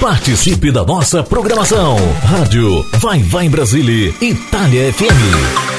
Participe da nossa programação. Rádio Vai Vai Brasília, Itália FM.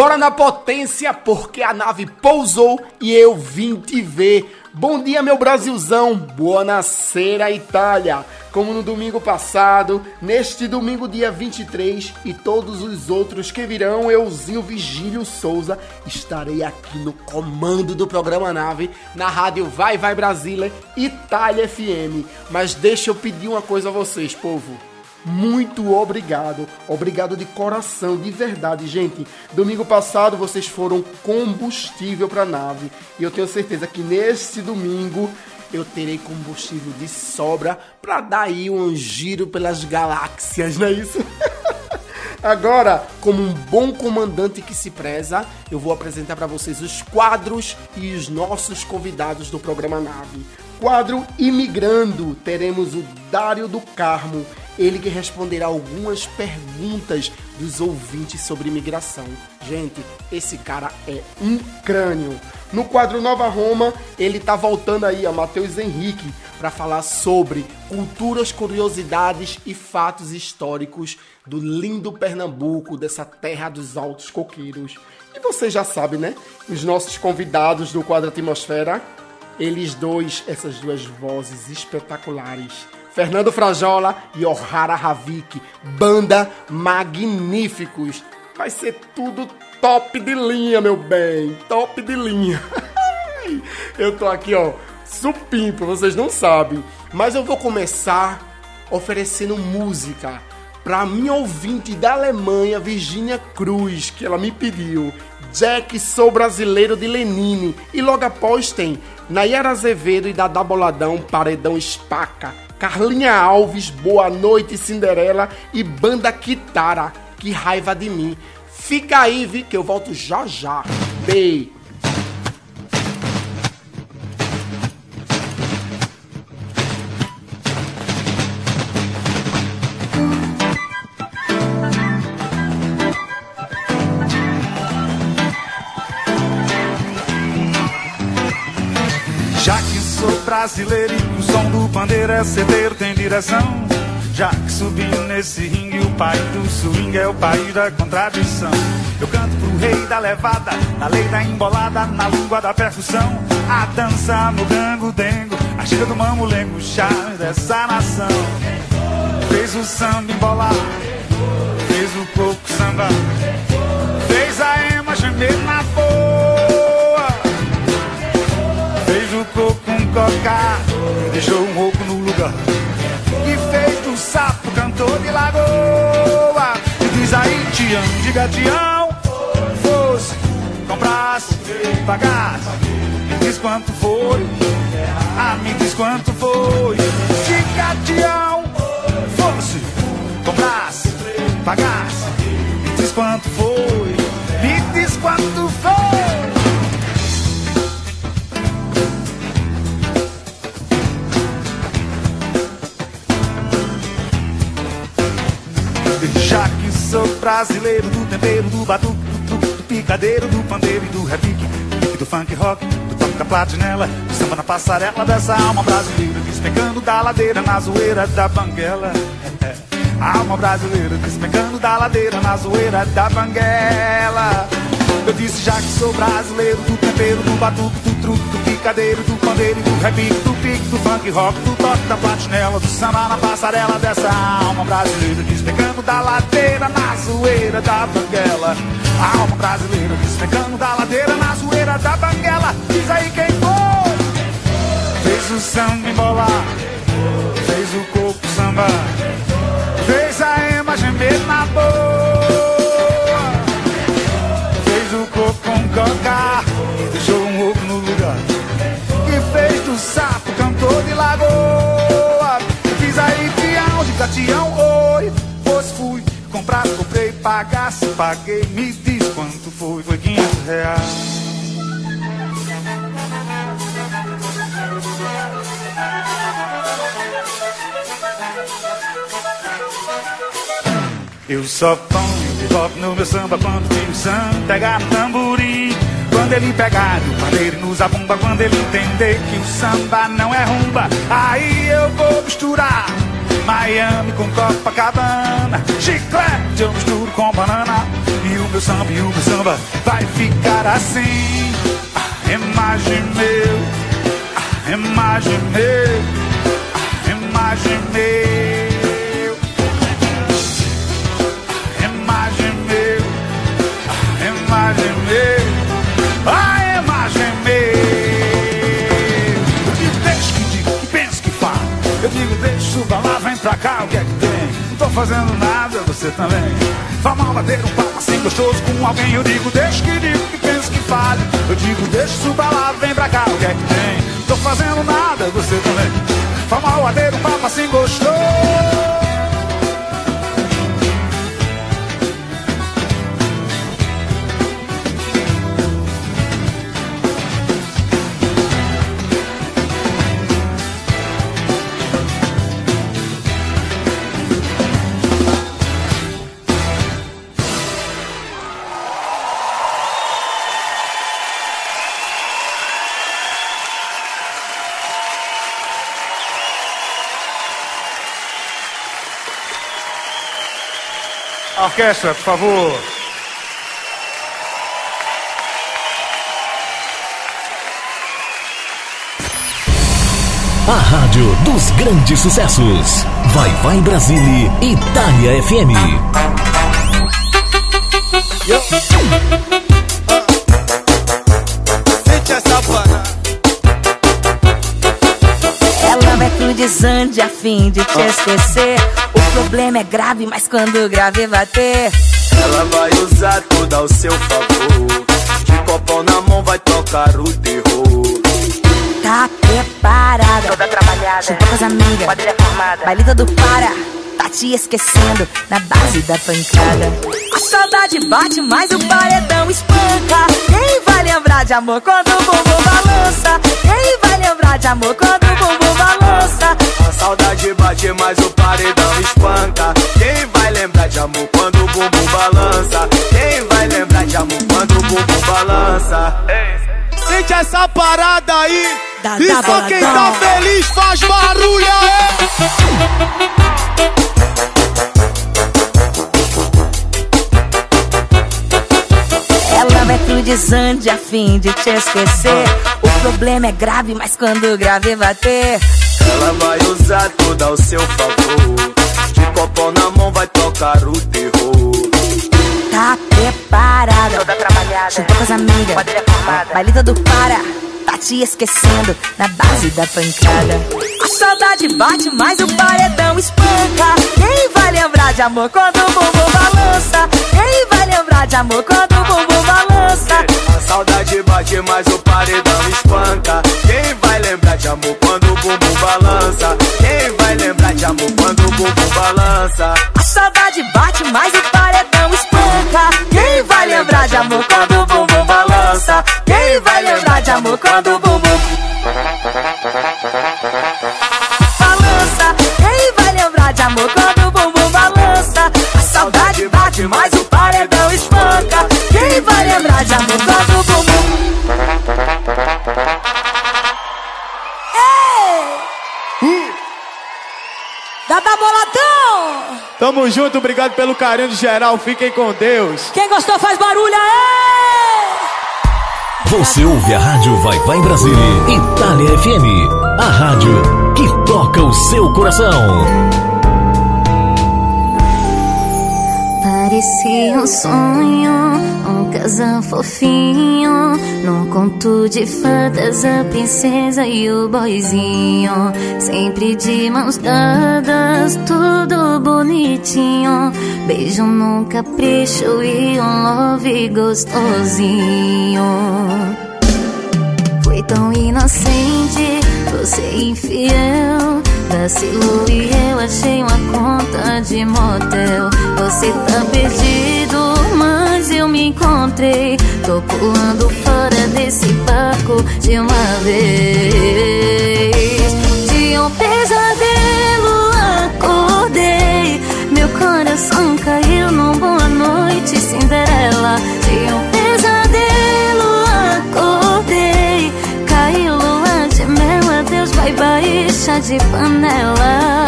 Bora na potência, porque a nave pousou e eu vim te ver. Bom dia, meu Brasilzão. Boa nascera, Itália. Como no domingo passado, neste domingo, dia 23, e todos os outros que virão, euzinho Vigílio Souza, estarei aqui no comando do programa Nave, na rádio Vai Vai Brasília, Itália FM. Mas deixa eu pedir uma coisa a vocês, povo muito obrigado. Obrigado de coração, de verdade, gente. Domingo passado vocês foram combustível para a nave. E eu tenho certeza que nesse domingo eu terei combustível de sobra para dar aí um giro pelas galáxias, não é isso? Agora, como um bom comandante que se preza, eu vou apresentar para vocês os quadros e os nossos convidados do programa Nave. Quadro Imigrando, teremos o Dário do Carmo, ele que responderá algumas perguntas dos ouvintes sobre imigração. Gente, esse cara é um crânio. No quadro Nova Roma, ele tá voltando aí, a Matheus Henrique, para falar sobre culturas, curiosidades e fatos históricos do lindo Pernambuco, dessa terra dos altos coqueiros. E você já sabe, né? Os nossos convidados do quadro Atmosfera, eles dois, essas duas vozes espetaculares Fernando Frajola e Ohara Havik, banda magníficos. Vai ser tudo top de linha, meu bem, top de linha. eu tô aqui, ó, supimpo, vocês não sabem, mas eu vou começar oferecendo música para minha ouvinte da Alemanha, Virginia Cruz, que ela me pediu. Jack, sou brasileiro de Lenine. E logo após tem Nayara Azevedo e Dada Boladão, Paredão Espaca. Carlinha Alves, Boa Noite Cinderela e Banda Kitara, Que Raiva de Mim. Fica aí, vi que eu volto já já. Beijo. Brasileiro e o som do pandeiro é certeiro, tem direção. Já que subi nesse ringue, o país do swing é o país da contradição. Eu canto pro rei da levada, na lei da embolada, na língua da percussão. A dança no gango dengo, a chega do mamulengo, o charme dessa nação. Fez o samba embolar, fez o coco samba, fez a ema gemer na boa, Deixou um rouco no lugar. E fez do sapo cantor de lagoa. E diz aí Tião, diga Tião Fosse, comprasse, pagasse. Me diz quanto foi. Ah, me diz quanto foi. Diga Tião Fosse, comprasse, pagasse. Me diz quanto foi. Me diz quanto foi Já que sou brasileiro do tempero, do batuque, do truque, do picadeiro, do pandeiro e do repique, do funk rock, do toque da platinela, do samba na passarela dessa alma brasileira, despencando da ladeira na zoeira da banguela. Alma brasileira despencando da ladeira na zoeira da banguela. Eu disse já que sou brasileiro do tempero, do batuque, do truque, do picadeiro, do pandeiro, do repique, do pique, do funk rock, do toque da platinela, do samba na passarela dessa alma brasileira, despegando da ladeira na zoeira da banguela. Alma brasileira, despegando da ladeira na zoeira da banguela. Diz aí quem foi? Fez o samba embolar, fez o corpo samba, fez a ema gemer na boca coca Deixou um ovo no lugar. Que fez do sapo cantor de lagoa. Fiz aí fião de catião, oi Pois fui, comprar, comprei, pagasse, paguei Me diz quanto foi, foi 500 reais. Eu só ponho rock no meu samba quando tenho samba Pegar no tamborim Quando ele pegar no pandeiro nos abumba, quando ele entender que o samba não é rumba, aí eu vou misturar Miami com Copacabana, chiclete eu misturo com banana e o meu samba e o meu samba vai ficar assim. A imagem meu, a imagem meu, a imagem meu, meu, a imagem. Eu digo deixa que diga, que pensa que fala. Eu digo deixa, suba lá, vem pra cá, o que é que tem? Não tô fazendo nada, você também. Vá mal bater um papo assim gostoso com alguém. Eu digo deixa que diga, que pensa que fale. Eu digo deixa, suba lá, vem pra cá, o que é que tem? Não tô fazendo nada, você também. Vá mal bater um papo assim gostoso. Orquestra, por favor. A rádio dos grandes sucessos. Vai, vai Brasília, Itália FM. Desande a fim de te esquecer. O problema é grave, mas quando o grave bater, Ela vai usar tudo ao seu favor. De copão na mão vai tocar o terror. tá preparada. Toda trabalhada. Juntou com as amigas. Quadrilha formada. Baile todo para. Te esquecendo na base da pancada. A saudade bate, mas o paredão espanca. Quem vai lembrar de amor quando o bumbum balança? Quem vai lembrar de amor quando o bumbum balança? A saudade bate, mas o paredão espanca. Quem vai lembrar de amor quando o bumbum balança? Quem vai lembrar de amor quando o bumbum balança? Sente essa parada aí. Dá, e só quem tá feliz faz barulho aí. Ela vai pro desande a fim de te esquecer. O problema é grave, mas quando o grave bater, Ela vai usar tudo ao seu favor. De copão na mão vai tocar o terror. tá preparada. Toda trabalhada. Juntou com as amigas. Quadrilha formada. Baile todo para. Tá te esquecendo na base da pancada. A saudade bate, mas o paredão espanca. Quem vai lembrar de amor quando o bumbum balança? Quem vai lembrar de amor quando o bumbum bate, mas o paredão espanca. Quem vai lembrar de amor quando o bumbum balança? Quem vai lembrar de amor quando o bumbum balança? A saudade bate, mas o paredão espanca. Quem vai lembrar de amor quando o bumbum balança? Quem vai lembrar de amor quando o bumbum Tamo junto, obrigado pelo carinho de geral. Fiquem com Deus. Quem gostou faz barulho aí! Você ouve a rádio Vai, vai Brasília, Itália FM. A rádio que toca o seu coração. Parecia um sonho, um casal fofinho. Num conto de fadas, a princesa e o boizinho. Sempre de mãos dadas, tudo bonitinho. Beijo num capricho e um love gostosinho. Foi tão inocente, você infiel. Vacilou e eu achei uma conta de motel. Você tá perdido, mas eu me encontrei. Tô pulando fora desse barco de uma vez. De um coração caiu numa boa noite Cinderela. De um pesadelo acordei. Caiu lua de mel, adeus, vai baixa de panela.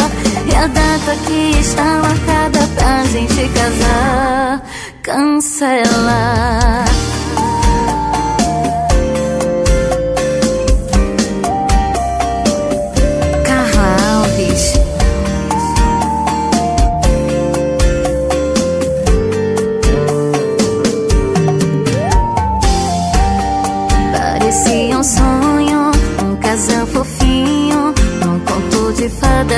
E a data que está marcada pra gente casar Cancela.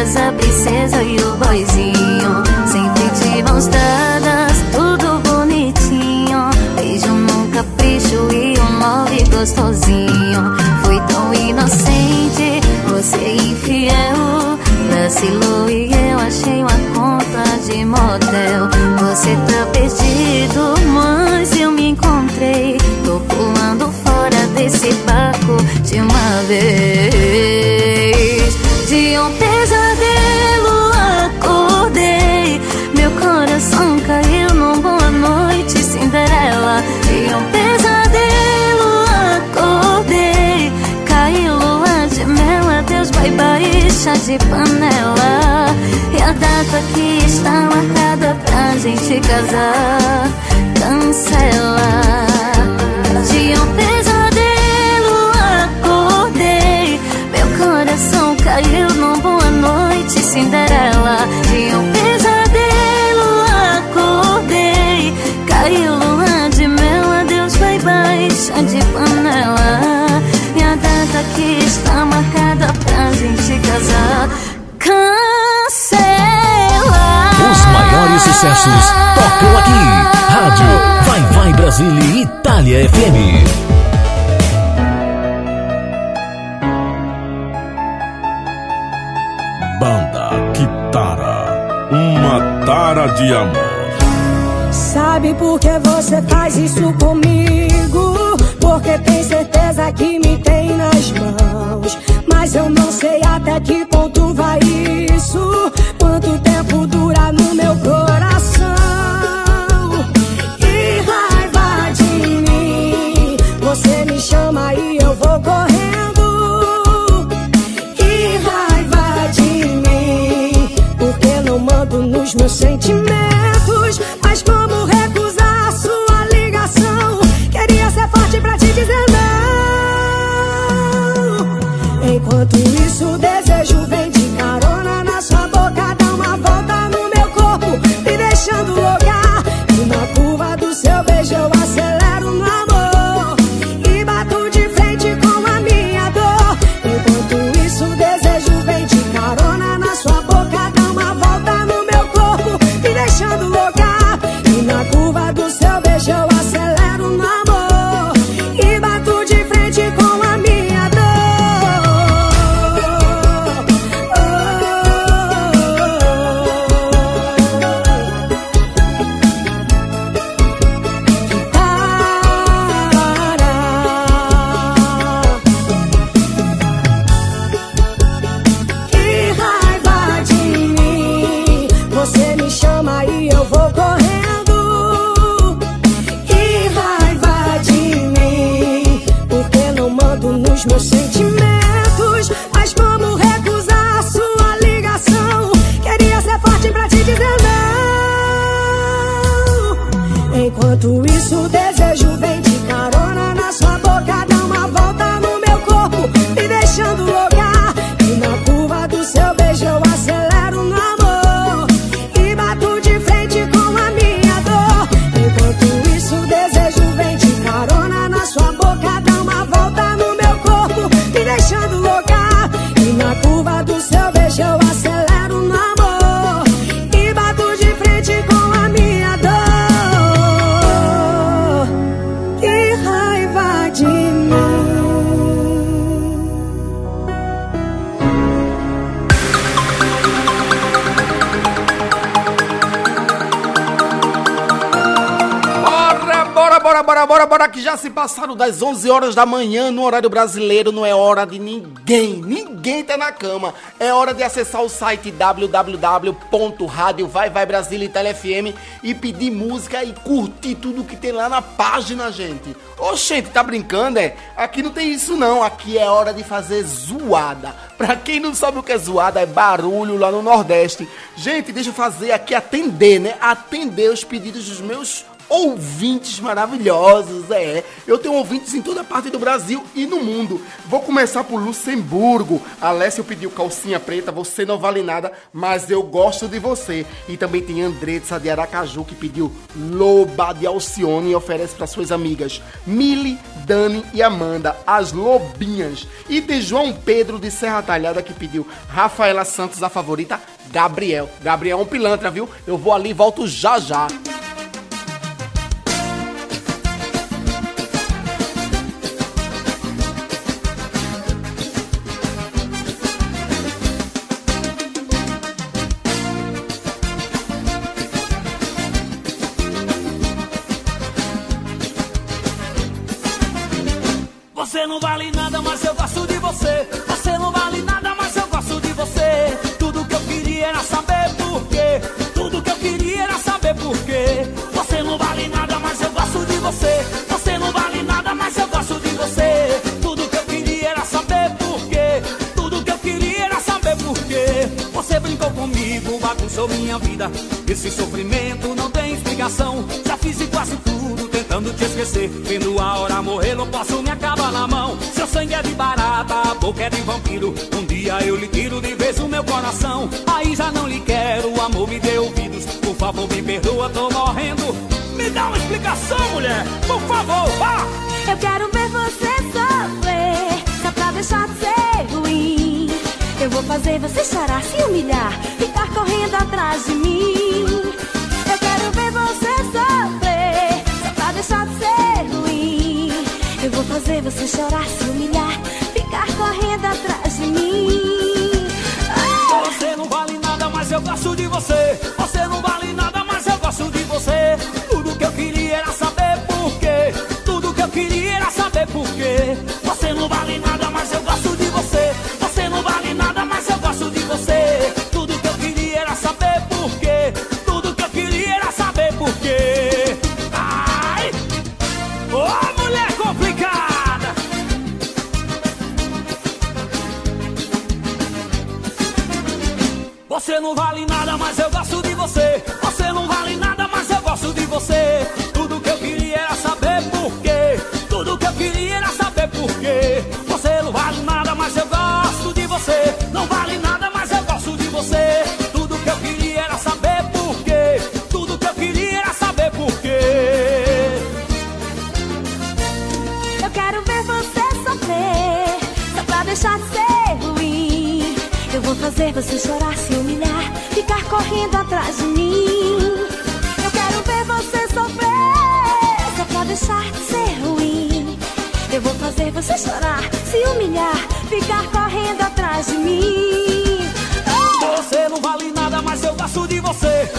Mas a princesa e o boizinho Sempre de mãos dadas Tudo bonitinho. Beijo num capricho E um move gostosinho. Foi tão inocente Você infiel. Vacilou e eu achei uma conta de motel. Você tá perdido Mas eu me encontrei. Tô pulando fora desse barco De uma vez. saiba e chá de panela. E a data que está marcada pra gente casar Cancela. De um pesadelo acordei. Meu coração caiu numa boa noite Cinderela. De um pesadelo acordei. Caiu lua de mel, adeus, bye bye Chá de panela. E a data que está marcada gente casar. Cancela. Os maiores sucessos tocam aqui. Rádio Vai Vai Brasília Itália FM. Banda Kitara, uma tara de amor. Sabe por que você faz isso comigo? Porque tem certeza que me tem nas mãos. keep passaram das 11 horas da manhã no horário brasileiro, não é hora de ninguém, ninguém tá na cama. É hora de acessar o site www.radiovaivaibrasilitelefm e pedir música e curtir tudo que tem lá na página, gente. Oxente, tá brincando, é? Aqui não tem isso não, aqui é hora de fazer zoada. Pra quem não sabe o que é zoada, é barulho lá no Nordeste. Gente, deixa eu fazer aqui, atender, né? Atender os pedidos dos meus ouvintes maravilhosos, é. Eu tenho ouvintes em toda parte do Brasil e no mundo. Vou começar por Luxemburgo. Alessio pediu calcinha preta, você não vale nada, mas eu gosto de você. E também tem Andretsa de Aracaju que pediu Loba de Alcione e oferece para suas amigas Mili, Dani e Amanda, as lobinhas. E tem João Pedro de Serra Talhada que pediu Rafaela Santos, a favorita, Gabriel. Gabriel é um pilantra, viu? Eu vou ali e volto já já. Bagunçou minha vida. Esse sofrimento não tem explicação. Já fiz e quase tudo tentando te esquecer. Vendo a hora morrer, não posso me acabar na mão. Seu sangue é de barata, a boca é de vampiro. Um dia eu lhe tiro de vez o meu coração. Aí já não lhe quero, o amor me dê ouvidos. Por favor, me perdoa, tô morrendo. Me dá uma explicação, mulher, por favor, vá! Eu quero ver você sofrer, só pra deixar de ser ruim. Eu vou fazer você chorar, se humilhar, ficar correndo atrás de mim. Eu quero ver você sofrer, só pra deixar de ser ruim. Eu vou fazer você chorar, se humilhar, ficar correndo atrás de mim. Você não vale nada, mas eu gosto de você. Você não vale nada, mas eu gosto de você. Tudo que eu queria era saber por quê. Tudo que eu queria era saber por quê. Você não vale nada, Você não vale nada, mas eu gosto de você. Você não vale nada, mas eu gosto de você. Tudo que eu queria era saber por quê. Tudo que eu queria era saber por quê. Você não vale nada, mas eu gosto de você. Não vale nada, mas eu gosto de você. Tudo que eu queria era saber por quê. Tudo que eu queria era saber por quê. Eu quero ver você sofrer, só pra deixar de ser ruim. Eu vou fazer você chorar, humilhar, ficar correndo atrás de mim. Você não vale nada, mas eu gosto de você.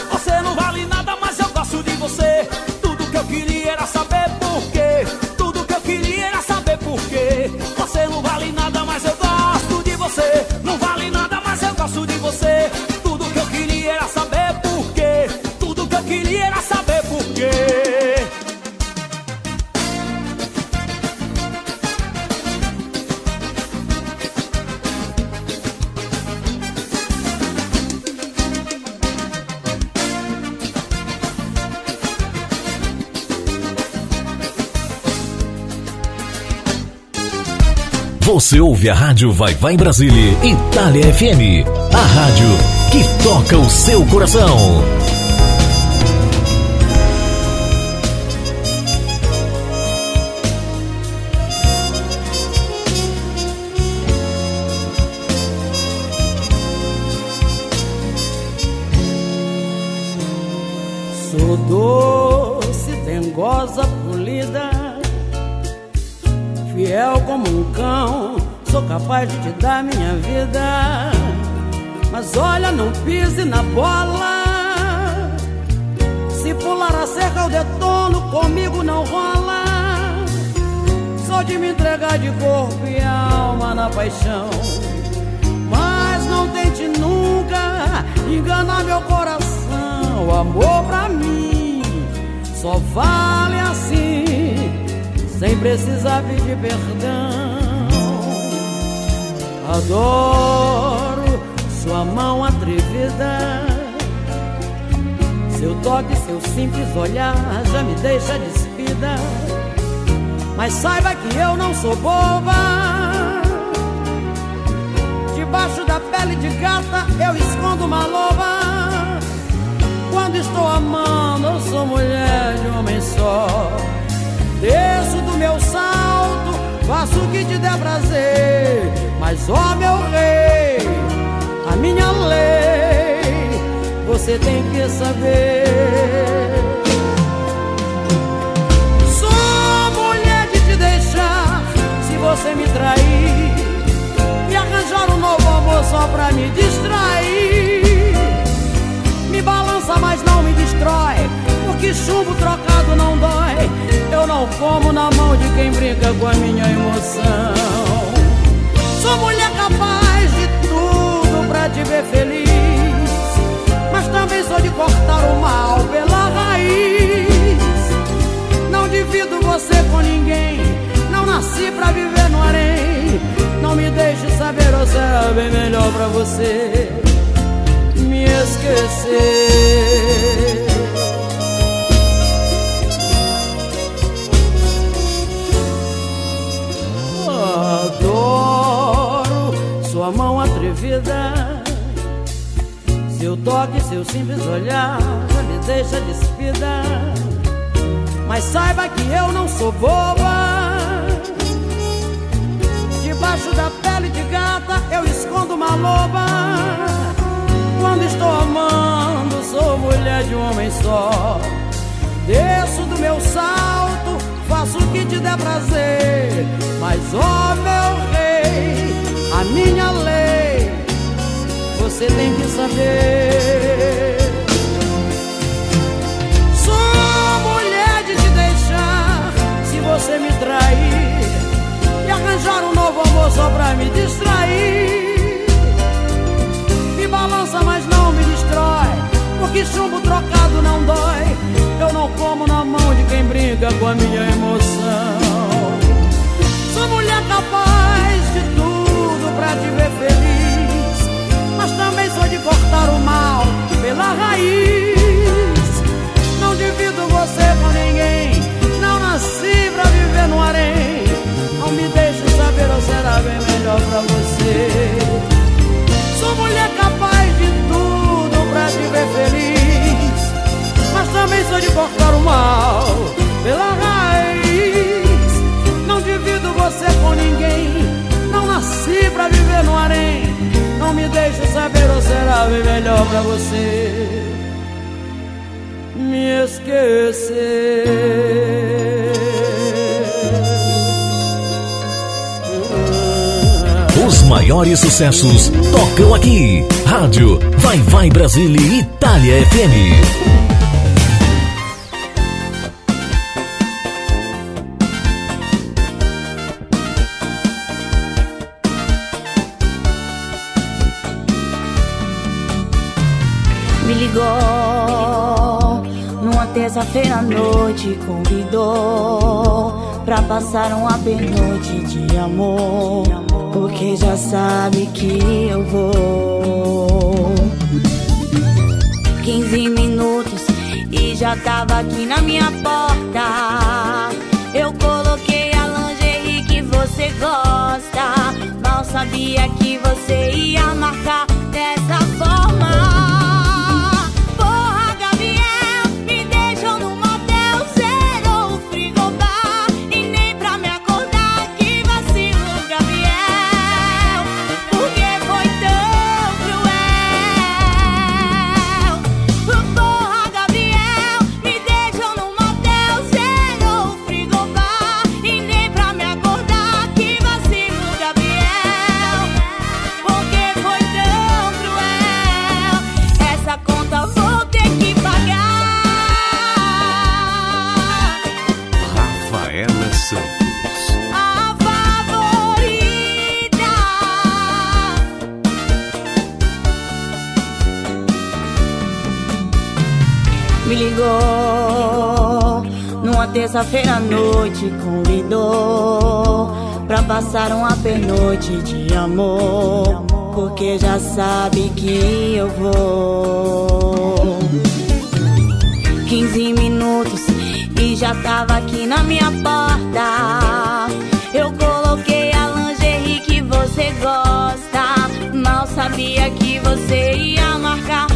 Você ouve a Rádio Vai Vai em Brasília, Itália FM. A rádio que toca o seu coração. De me entregar de corpo e alma na paixão. engana meu coração. O amor pra mim só vale assim, sem precisar pedir perdão. Adoro sua mão atrevida. Seu toque, seu simples olhar já me deixa despida. Mas saiba que eu não sou boba. Debaixo da pele de gata eu escondo uma loba. Quando estou amando, eu sou mulher de homem só. Desço do meu salto, faço o que te der prazer. Mas, ó meu rei, a minha lei, você tem que saber. Você me trair. E arranjar um novo amor só pra me distrair. Me balança, mas não me destrói Porque chumbo trocado não dói. Eu não como na mão de quem brinca com a minha emoção. Sou mulher capaz de tudo pra te ver feliz Mas também sou de cortar o mal pela raiz. Não divido você com ninguém nasci pra viver no harém. Não me deixe saber ou será bem melhor pra você Me esquecer. Adoro sua mão atrevida Seu toque, seu simples olhar me deixa despida. Mas saiba que eu não sou boba Debaixo da pele de gata eu escondo uma loba. Quando estou amando, sou mulher de um homem só. Desço do meu salto, faço o que te der prazer. Mas, ó oh, meu rei, a minha lei, você tem que saber. Sou mulher de te deixar se você me trair arranjar um novo amor só pra me distrair. Me balança, mas não me destrói, porque chumbo trocado não dói. Eu não como na mão de quem brinca com a minha emoção. Sou mulher capaz de tudo pra te ver feliz, mas também sou de cortar o mal pela raiz. Não divido você com ninguém, não nasci pra viver no harém. Não me deixe ou será bem melhor pra você. Sou mulher capaz de tudo pra te ver feliz Mas também sou de cortar o mal pela raiz. Não divido você com ninguém Não nasci pra viver no harém. Não me deixe saber ou será bem melhor pra você. Me esquecer maiores sucessos tocam aqui. Rádio Vai Vai Brasília Itália FM. Me ligou numa terça-feira à noite, convidou pra passar uma pernoite de amor. Porque já sabe que eu vou. 15 minutos e já tava aqui na minha porta. Eu coloquei a lingerie que você gosta. Mal sabia que você ia marcar dessa forma terça-feira à noite convidou pra passar uma pernoite de amor, porque já sabe que eu vou. 15 minutos e já tava aqui na minha porta. Eu coloquei a lingerie que você gosta, mal sabia que você ia marcar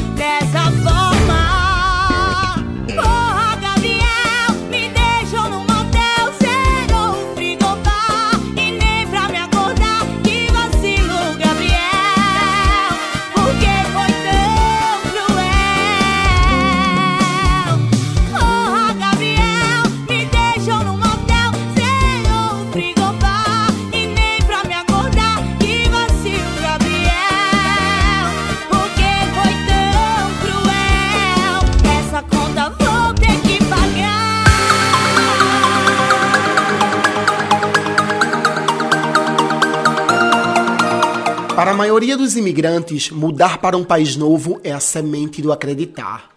maioria dos imigrantes, mudar para um país novo é a semente do acreditar.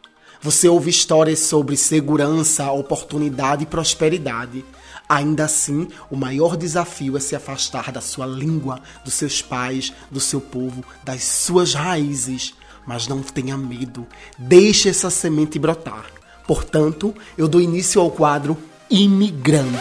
Você ouve histórias sobre segurança, oportunidade e prosperidade. Ainda assim, o maior desafio é se afastar da sua língua, dos seus pais, do seu povo, das suas raízes. Mas não tenha medo, deixe essa semente brotar. Portanto, eu dou início ao quadro Imigrando.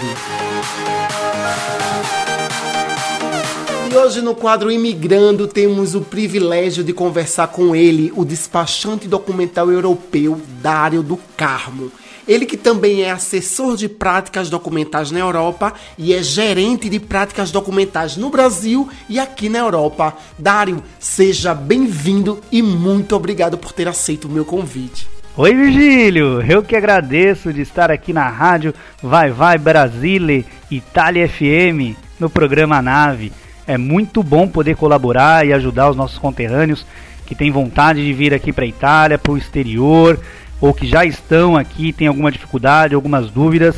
E hoje no quadro Imigrando temos o privilégio de conversar com ele, o despachante documental europeu Dário do Carmo. Ele que também é assessor de práticas documentais na Europa e é gerente de práticas documentais no Brasil e aqui na Europa. Dário, seja bem-vindo e muito obrigado por ter aceito o meu convite. Oi Virgílio, eu que agradeço de estar aqui na rádio Vai Vai Brasile, Itália FM, no programa Nave. É muito bom poder colaborar e ajudar os nossos conterrâneos que têm vontade de vir aqui para a Itália, para o exterior, ou que já estão aqui, têm alguma dificuldade, algumas dúvidas.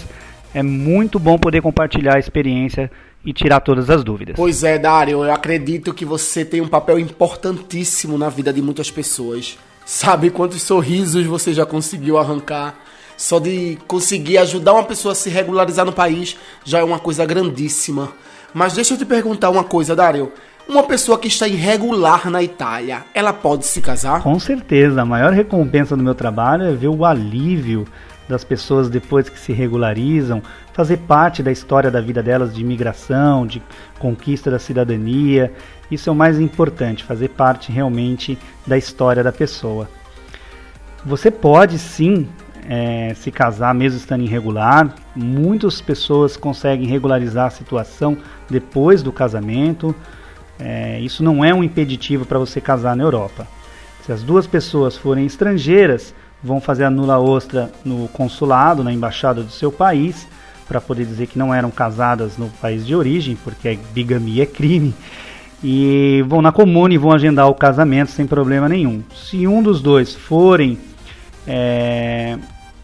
É muito bom poder compartilhar a experiência e tirar todas as dúvidas. Pois é, Dário, eu acredito que você tem um papel importantíssimo na vida de muitas pessoas. Sabe quantos sorrisos você já conseguiu arrancar? Só de conseguir ajudar uma pessoa a se regularizar no país já é uma coisa grandíssima. Mas deixa eu te perguntar uma coisa, Dário. Uma pessoa que está irregular na Itália, ela pode se casar? Com certeza, a maior recompensa do meu trabalho é ver o alívio das pessoas depois que se regularizam, fazer parte da história da vida delas de imigração, de conquista da cidadania. Isso é o mais importante, fazer parte realmente da história da pessoa. Você pode sim é, se casar mesmo estando irregular. Muitas pessoas conseguem regularizar a situação depois do casamento. É, isso não é um impeditivo para você casar na Europa. Se as duas pessoas forem estrangeiras, vão fazer a nula ostra no consulado, na embaixada do seu país, para poder dizer que não eram casadas no país de origem, porque bigamia é crime. E vão na comune e vão agendar o casamento sem problema nenhum. Se um dos dois forem é,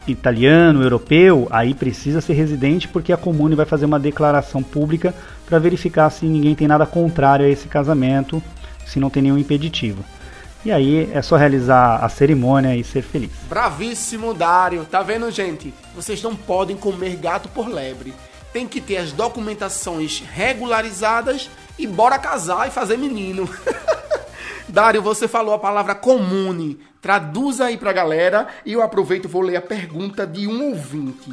italiano, europeu, aí precisa ser residente porque a comune vai fazer uma declaração pública para verificar se ninguém tem nada contrário a esse casamento, se não tem nenhum impeditivo. E aí é só realizar a cerimônia e ser feliz. Bravíssimo, Dário. Tá vendo, gente? Vocês não podem comer gato por lebre. Tem que ter as documentações regularizadas e bora casar e fazer menino. Dário, você falou a palavra comune. Traduza aí pra galera e eu aproveito e vou ler a pergunta de um ouvinte.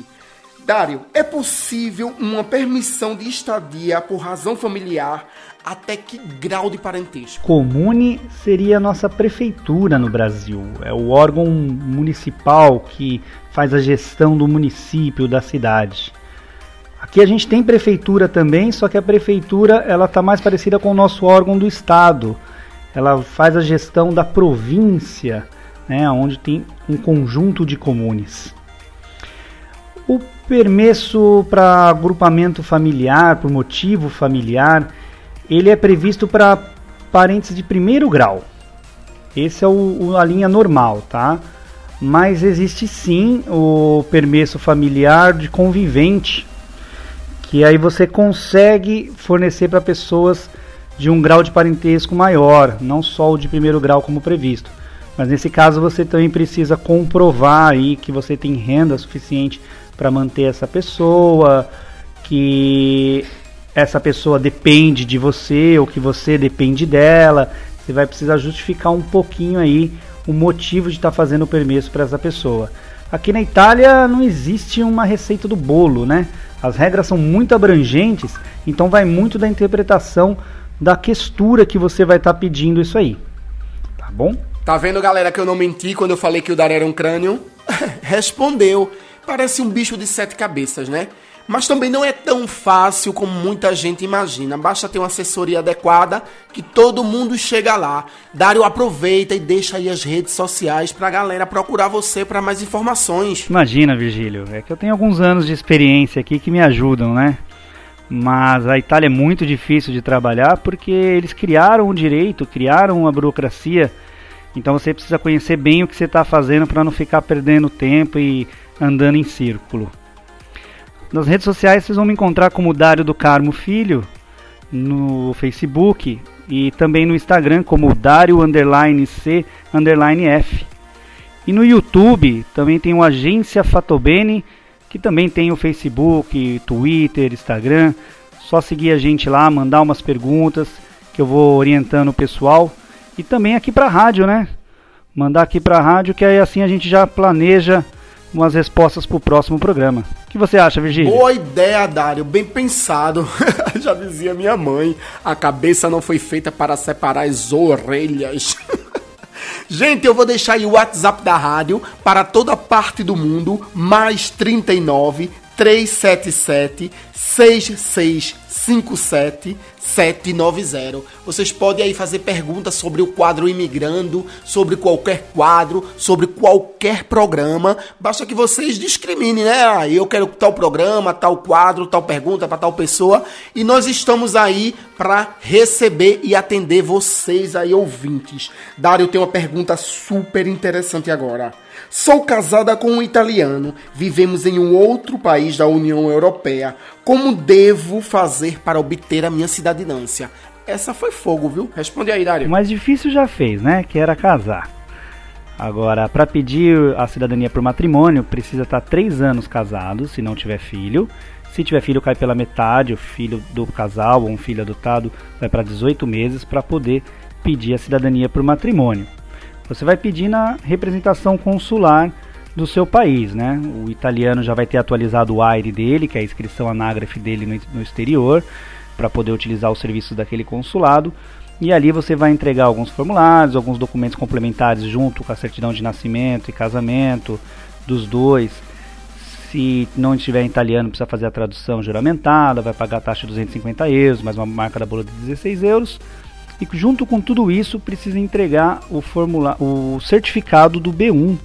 Dário, é possível uma permissão de estadia por razão familiar até que grau de parentesco? Comune seria a nossa prefeitura no Brasil. É o órgão municipal que faz a gestão do município, da cidade. Aqui a gente tem prefeitura também, só que a prefeitura ela está mais parecida com o nosso órgão do estado. Ela faz a gestão da província, né, onde tem um conjunto de comunes. O permesso para agrupamento familiar, por motivo familiar, ele é previsto para parentes de primeiro grau. Esse é o, a linha normal, tá? Mas existe sim o permesso familiar de convivente, que aí você consegue fornecer para pessoas de um grau de parentesco maior, não só o de primeiro grau como previsto. Mas nesse caso você também precisa comprovar aí que você tem renda suficiente para manter essa pessoa, que essa pessoa depende de você ou que você depende dela. Você vai precisar justificar um pouquinho aí o motivo de estar tá fazendo o permesso para essa pessoa. Aqui na Itália não existe uma receita do bolo, né? As regras são muito abrangentes, então vai muito da interpretação da questura que você vai estar tá pedindo isso aí. Tá bom? Tá vendo, galera, que eu não menti quando eu falei que o Dario era um crânio? Respondeu. Parece um bicho de sete cabeças, né? Mas também não é tão fácil como muita gente imagina. Basta ter uma assessoria adequada que todo mundo chega lá. Dário aproveita e deixa aí as redes sociais pra galera procurar você para mais informações. Imagina, Virgílio, é que eu tenho alguns anos de experiência aqui que me ajudam, né? Mas a Itália é muito difícil de trabalhar porque eles criaram o direito, criaram uma burocracia. Então você precisa conhecer bem o que você está fazendo para não ficar perdendo tempo e andando em círculo. Nas redes sociais vocês vão me encontrar como Dário do Carmo Filho no Facebook e também no Instagram como Dário C F. E no YouTube também tem o Agência Fatobene, que também tem o Facebook, Twitter, Instagram. Só seguir a gente lá, mandar umas perguntas que eu vou orientando o pessoal. E também aqui para a rádio, né? Mandar aqui para a rádio que aí assim a gente já planeja umas respostas para o próximo programa. O que você acha, Virgílio? Boa ideia, Dário. Bem pensado. Já dizia minha mãe. A cabeça não foi feita para separar as orelhas. Gente, eu vou deixar aí o WhatsApp da rádio para toda parte do mundo, mais 39 377 6657 790. Vocês podem aí fazer perguntas sobre o quadro Imigrando, sobre qualquer quadro, sobre qualquer programa. Basta que vocês discriminem, né? Ah, eu quero tal programa, tal quadro, tal pergunta para tal pessoa. E nós estamos aí para receber e atender vocês aí, ouvintes. Dário tem uma pergunta super interessante agora. Sou casada com um italiano. Vivemos em um outro país da União Europeia. Como devo fazer para obter a minha cidadinância? Essa foi fogo, viu? Responde aí, Dário. O mais difícil já fez, né? Que era casar. Agora, para pedir a cidadania por matrimônio, precisa estar três anos casado, se não tiver filho. Se tiver filho, cai pela metade. O filho do casal ou um filho adotado vai para 18 meses para poder pedir a cidadania por matrimônio. Você vai pedir na representação consular do seu país, né? O italiano já vai ter atualizado o AIRE dele, que é a inscrição anágrafe dele no, no exterior, para poder utilizar os serviços daquele consulado. E ali você vai entregar alguns formulários, alguns documentos complementares junto com a certidão de nascimento e casamento dos dois. Se não estiver em italiano, precisa fazer a tradução juramentada, vai pagar a taxa de 250 euros, mais uma marca da bola de 16 euros. E junto com tudo isso, precisa entregar o, formulário, o certificado do B1,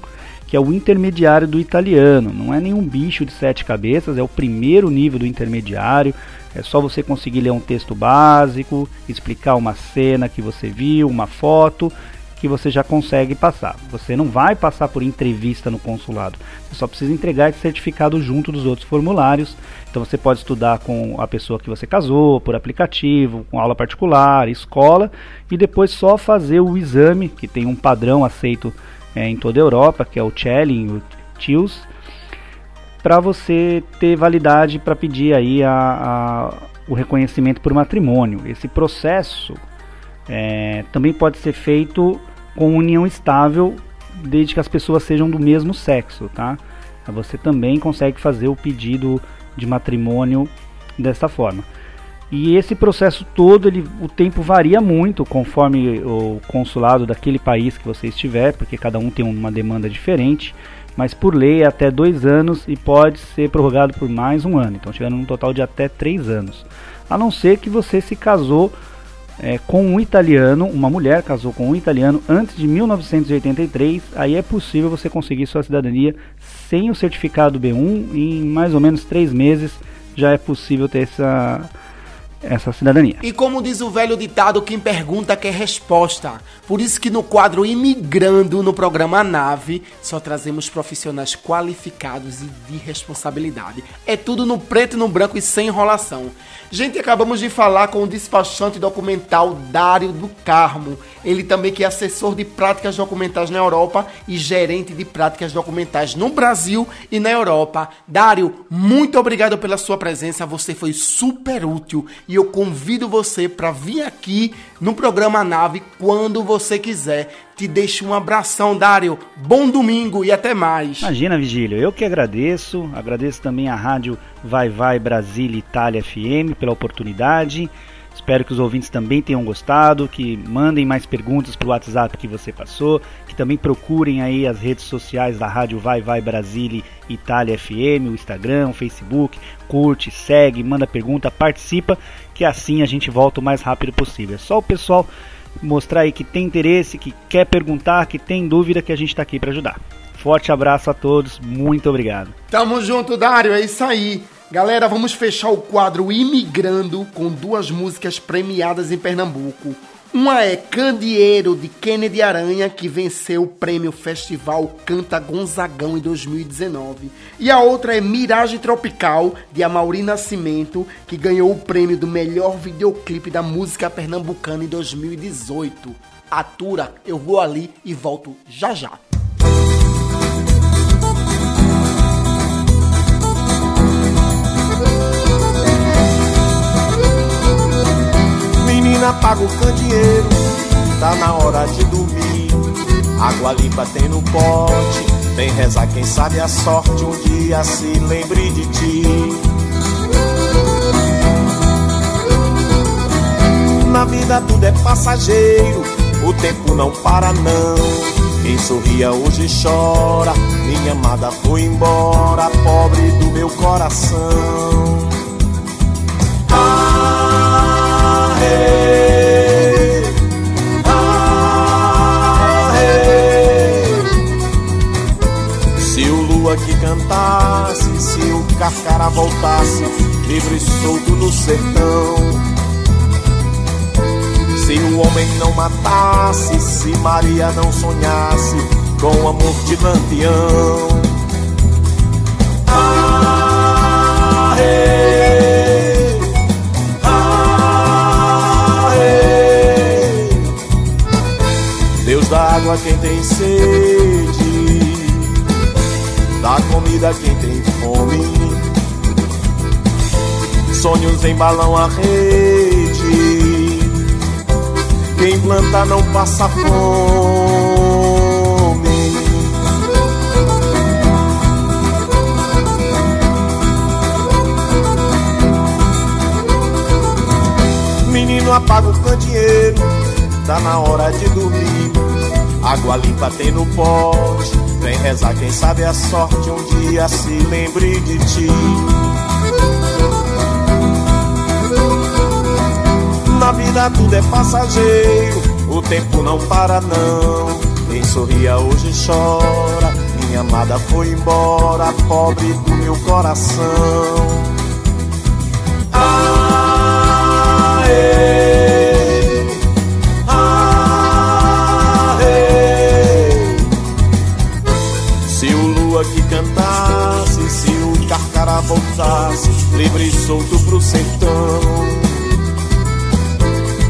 que é o intermediário do italiano. Não é nenhum bicho de sete cabeças, é o primeiro nível do intermediário. É só você conseguir ler um texto básico, explicar uma cena que você viu, uma foto, que você já consegue passar. Você não vai passar por entrevista no consulado. Você só precisa entregar esse certificado junto dos outros formulários. Então você pode estudar com a pessoa que você casou, por aplicativo, com aula particular, escola, e depois só fazer o exame, que tem um padrão aceito é, em toda a Europa, que é o Chelling, o TILS, para você ter validade para pedir aí a, a, o reconhecimento por matrimônio. Esse processo é, também pode ser feito com união estável, desde que as pessoas sejam do mesmo sexo, tá? Você também consegue fazer o pedido de matrimônio dessa forma. E esse processo todo, ele, o tempo varia muito conforme o consulado daquele país que você estiver, porque cada um tem uma demanda diferente. Mas por lei é até dois anos e pode ser prorrogado por mais um ano. Então chegando num total de até três anos. A não ser que você se casou é, com um italiano, uma mulher casou com um italiano antes de 1983, aí é possível você conseguir sua cidadania sem o certificado B1 em mais ou menos três meses já é possível ter essa essa cidadania. E como diz o velho ditado, quem pergunta quer resposta. Por isso que no quadro Imigrando, no programa Nave, só trazemos profissionais qualificados e de responsabilidade. É tudo no preto e no branco e sem enrolação. Gente, acabamos de falar com o despachante documental Dário do Carmo. Ele também que é assessor de práticas documentais na Europa e gerente de práticas documentais no Brasil e na Europa. Dário, muito obrigado pela sua presença. Você foi super útil e eu convido você para vir aqui no programa Nave quando você quiser. Te deixo um abração, Dário. Bom domingo e até mais. Imagina, Vigílio, eu que agradeço. Agradeço também a rádio Vai Vai Brasília Itália FM pela oportunidade. Espero que os ouvintes também tenham gostado, que mandem mais perguntas para o WhatsApp que você passou, que também procurem aí as redes sociais da Rádio Vai Vai Brasília Itália FM, o Instagram, o Facebook, curte, segue, manda pergunta, participa, que assim a gente volta o mais rápido possível. É só o pessoal mostrar aí que tem interesse, que quer perguntar, que tem dúvida, que a gente está aqui para ajudar. Forte abraço a todos, muito obrigado. Tamo junto, Dário, é isso aí. Galera, vamos fechar o quadro Imigrando com duas músicas premiadas em Pernambuco. Uma é Candeeiro de Kennedy Aranha, que venceu o prêmio Festival Canta Gonzagão em 2019. E a outra é Miragem Tropical, de Amaury Nascimento, que ganhou o prêmio do melhor videoclipe da música pernambucana em 2018. Atura, eu vou ali e volto já já. Menina, paga o candeeiro, tá na hora de dormir. Água limpa tem no pote, vem rezar quem sabe a sorte um dia se lembre de ti. Na vida tudo é passageiro, o tempo não para não. Quem sorria hoje chora, minha amada foi embora, pobre do meu coração. Ah, lua que cantasse, se o carcará voltasse, livre e solto no sertão. Se o homem não matasse, se Maria não sonhasse com amor de lampião. Ah, hey, ah, hey. Deus dá água quem tem sede, dá comida a quem tem fome. Sonhos embalam a rede quem planta não passa fome. Menino apaga o candeeiro, tá na hora de dormir. Água limpa tem no pote, rezar quem sabe a sorte um dia se lembre de ti. Na vida tudo é passageiro, o tempo não para não. Quem sorria hoje chora, minha amada foi embora, pobre do meu coração. Ah, ei, voltasse, livre e solto pro sertão.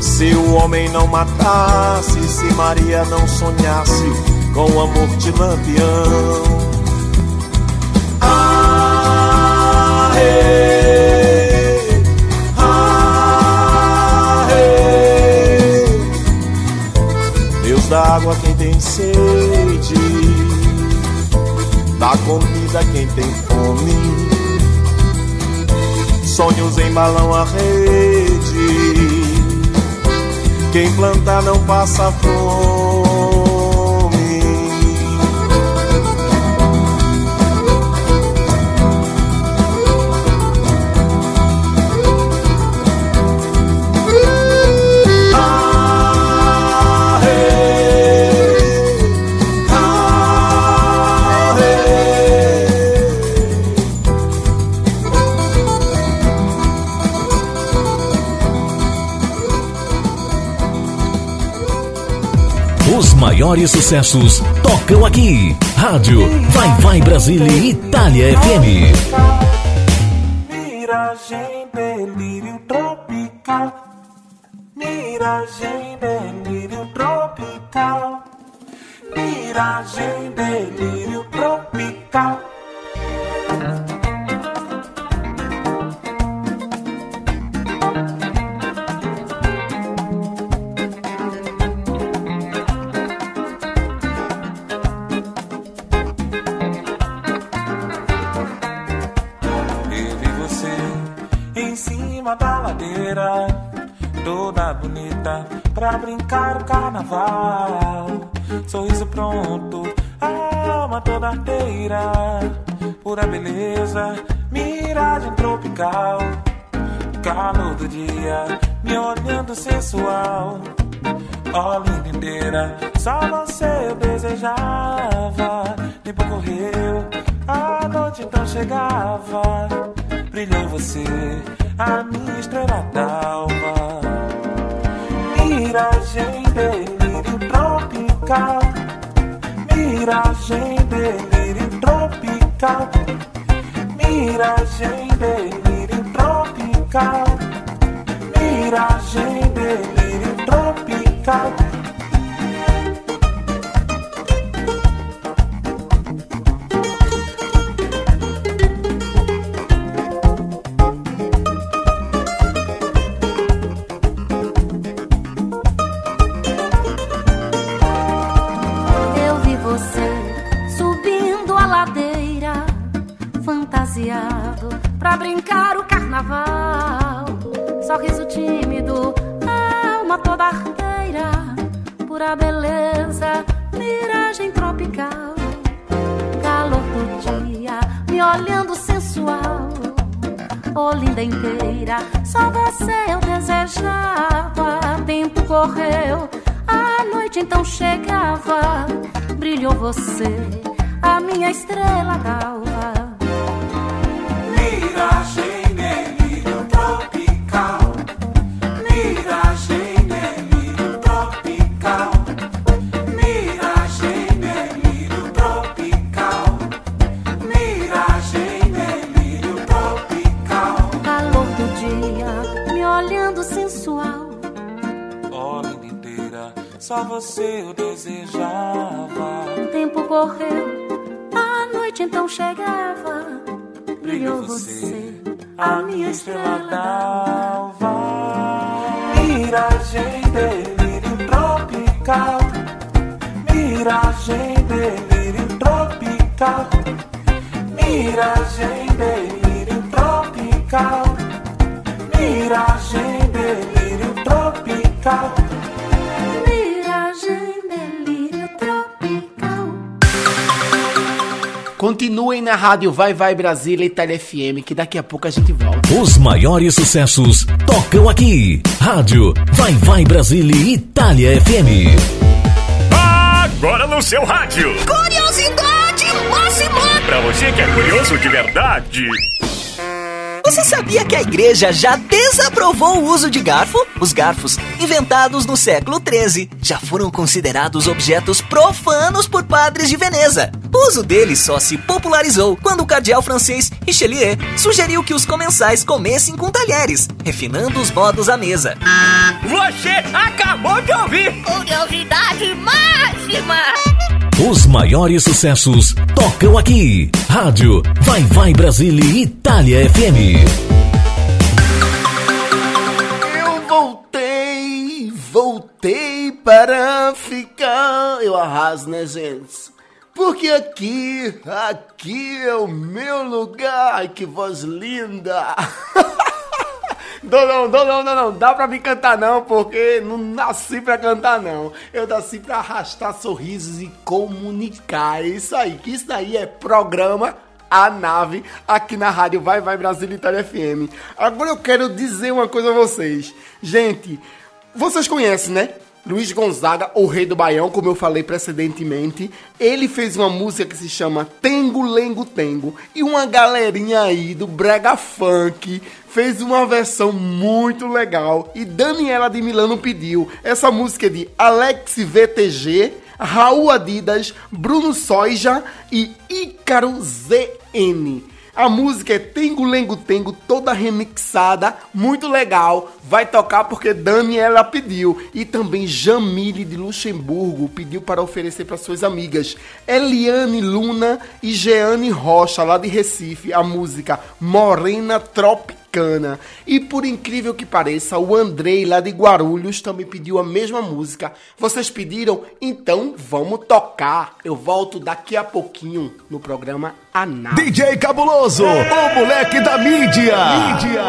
Se o homem não matasse, se Maria não sonhasse com o amor de lampião. Ah, hey, ah. Deus dá água quem tem sede, dá comida quem tem fome. Sonhos embalam a rede quem planta não passa fome. Maiores sucessos tocam aqui. Rádio Vai Vai Brasília Itália FM. Tropical. Miragem, delírio tropical. Chegava. Brilhou você, a minha estrela d'alva. Na rádio Vai Vai Brasília Itália FM, que daqui a pouco a gente volta. Os maiores sucessos tocam aqui. Rádio Vai Vai Brasília Itália FM. Agora no seu rádio. Curiosidade máxima! Pra você que é curioso de verdade. Você sabia que a igreja já desaprovou o uso de garfo? Os garfos, inventados no século XIII, já foram considerados objetos profanos por padres de Veneza. O uso deles só se popularizou quando o cardeal francês Richelieu sugeriu que os comensais comessem com talheres, refinando os modos à mesa. Você acabou de ouvir. Curiosidade máxima! Os maiores sucessos tocam aqui. Rádio Vai Vai Brasília Itália FM. Eu voltei, voltei para ficar. Eu arraso, né, gente? Porque aqui, aqui é o meu lugar. Ai, que voz linda! Não, não, não, não, não, dá pra me cantar não, porque não nasci pra cantar não. Eu nasci pra arrastar sorrisos e comunicar. É isso aí, que isso daí é programa A Nave aqui na rádio Vai Vai Brasil Itália FM. Agora eu quero dizer uma coisa a vocês. Gente, vocês conhecem, né? Luiz Gonzaga, o rei do Baião, como eu falei precedentemente, ele fez uma música que se chama Tengo Lengo Tengo e uma galerinha aí do brega funk fez uma versão muito legal e Daniela de Milano pediu. Essa música é de Alex VTG, Raul Adidas, Bruno Soja e Ícaro ZN. A música é Tengo Lengo Tengo, toda remixada, muito legal. Vai tocar porque Daniela pediu. E também Jamile de Luxemburgo pediu para oferecer para suas amigas. Eliane Luna e Jeane Rocha, lá de Recife, a música Morena E por incrível que pareça, o Andrei lá de Guarulhos também pediu a mesma música. Vocês pediram? Então vamos tocar. Eu volto daqui a pouquinho no programa Anal. DJ Cabuloso, o moleque da mídia. mídia.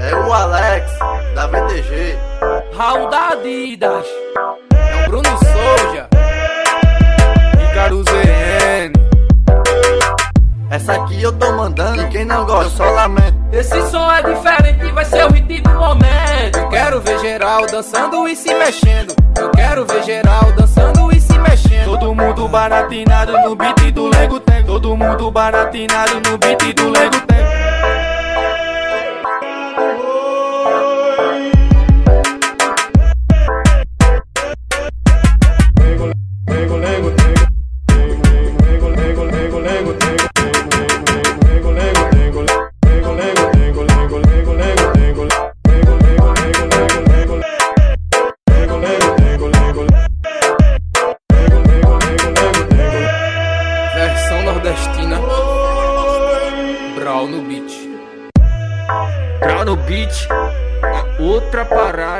É o Alex, da VTG. Raul da Adidas. É o Bruno Souza. ZN. Essa aqui eu tô mandando e quem não gosta só lamento. Esse som é diferente, vai ser o hit do momento. Eu quero ver geral dançando e se mexendo. Eu quero ver geral dançando e se mexendo. Todo mundo baratinado no beat do Lego Tem. Todo mundo baratinado no beat do Lego Tem.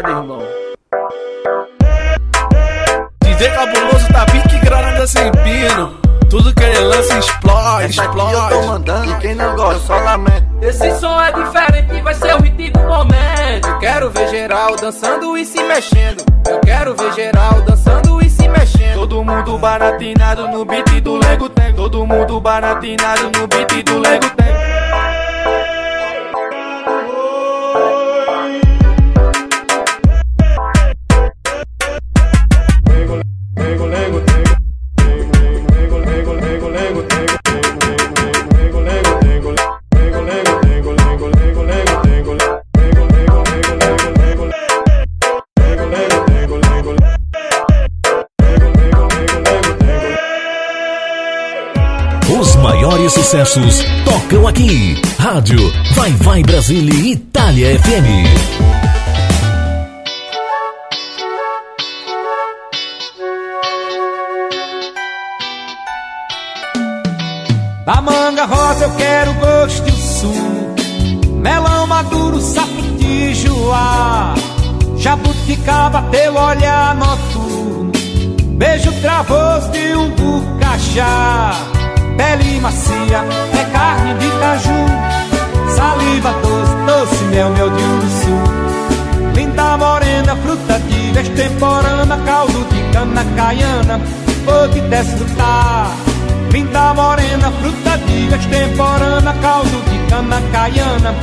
Parada, irmão. DJ Cabuloso tá pique granada sem pino. Tudo que ele lança explode, Essa aqui explode. eu tô mandando e quem não gosta só lamento. Esse som é diferente, vai ser o hit do momento. Eu quero ver geral dançando e se mexendo. Eu quero ver geral dançando e se mexendo. Todo mundo baratinado no beat do Lego Tem. Todo mundo baratinado no beat do Lego Tem. Sucessos tocam aqui. Rádio Vai Vai Brasília Itália FM. Da manga rosa eu quero gosto e o Melão maduro, sapitijoá Jabuticaba, teu olhar noturno Beijo travoso de um bucajá Pele macia, é carne de caju Saliva doce, doce mel, mel de urso Linda morena, fruta de extemporânea Caldo de cana caiana, vou te desfrutar. Linda morena, fruta de extemporânea Caldo de cana caiana,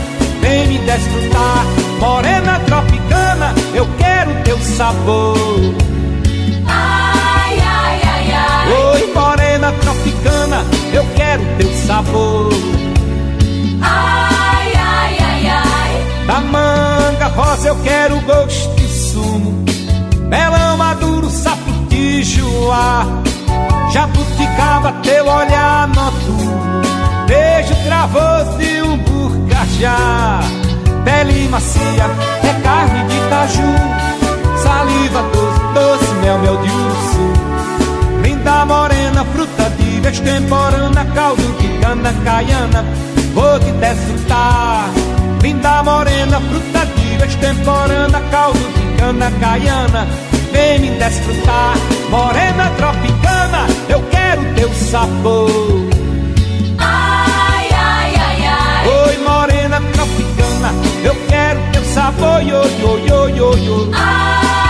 vem me desfrutar. Morena tropicana, eu quero teu sabor. Ai, ai, ai, ai. Oi, morena tropicana, eu quero teu sabor. Ai, ai, ai, ai. Da manga rosa eu quero gosto e sumo. Melão maduro, saputijoá Jabuticaba, teu olhar noturno. Beijo travoso de um burcajá. Pele macia, é carne de caju Saliva doce, doce, mel, mel de urso. Linda morena, fruta de extemporânea Caldo de cana caiana, vou te desfrutar Linda morena, fruta de extemporânea Caldo de cana caiana, vem me desfrutar. Morena tropicana, eu quero teu sabor. Ai, ai, ai, ai. Oi, morena tropicana, eu quero teu sabor. Yo, yo, yo, yo, yo. Ai, ai,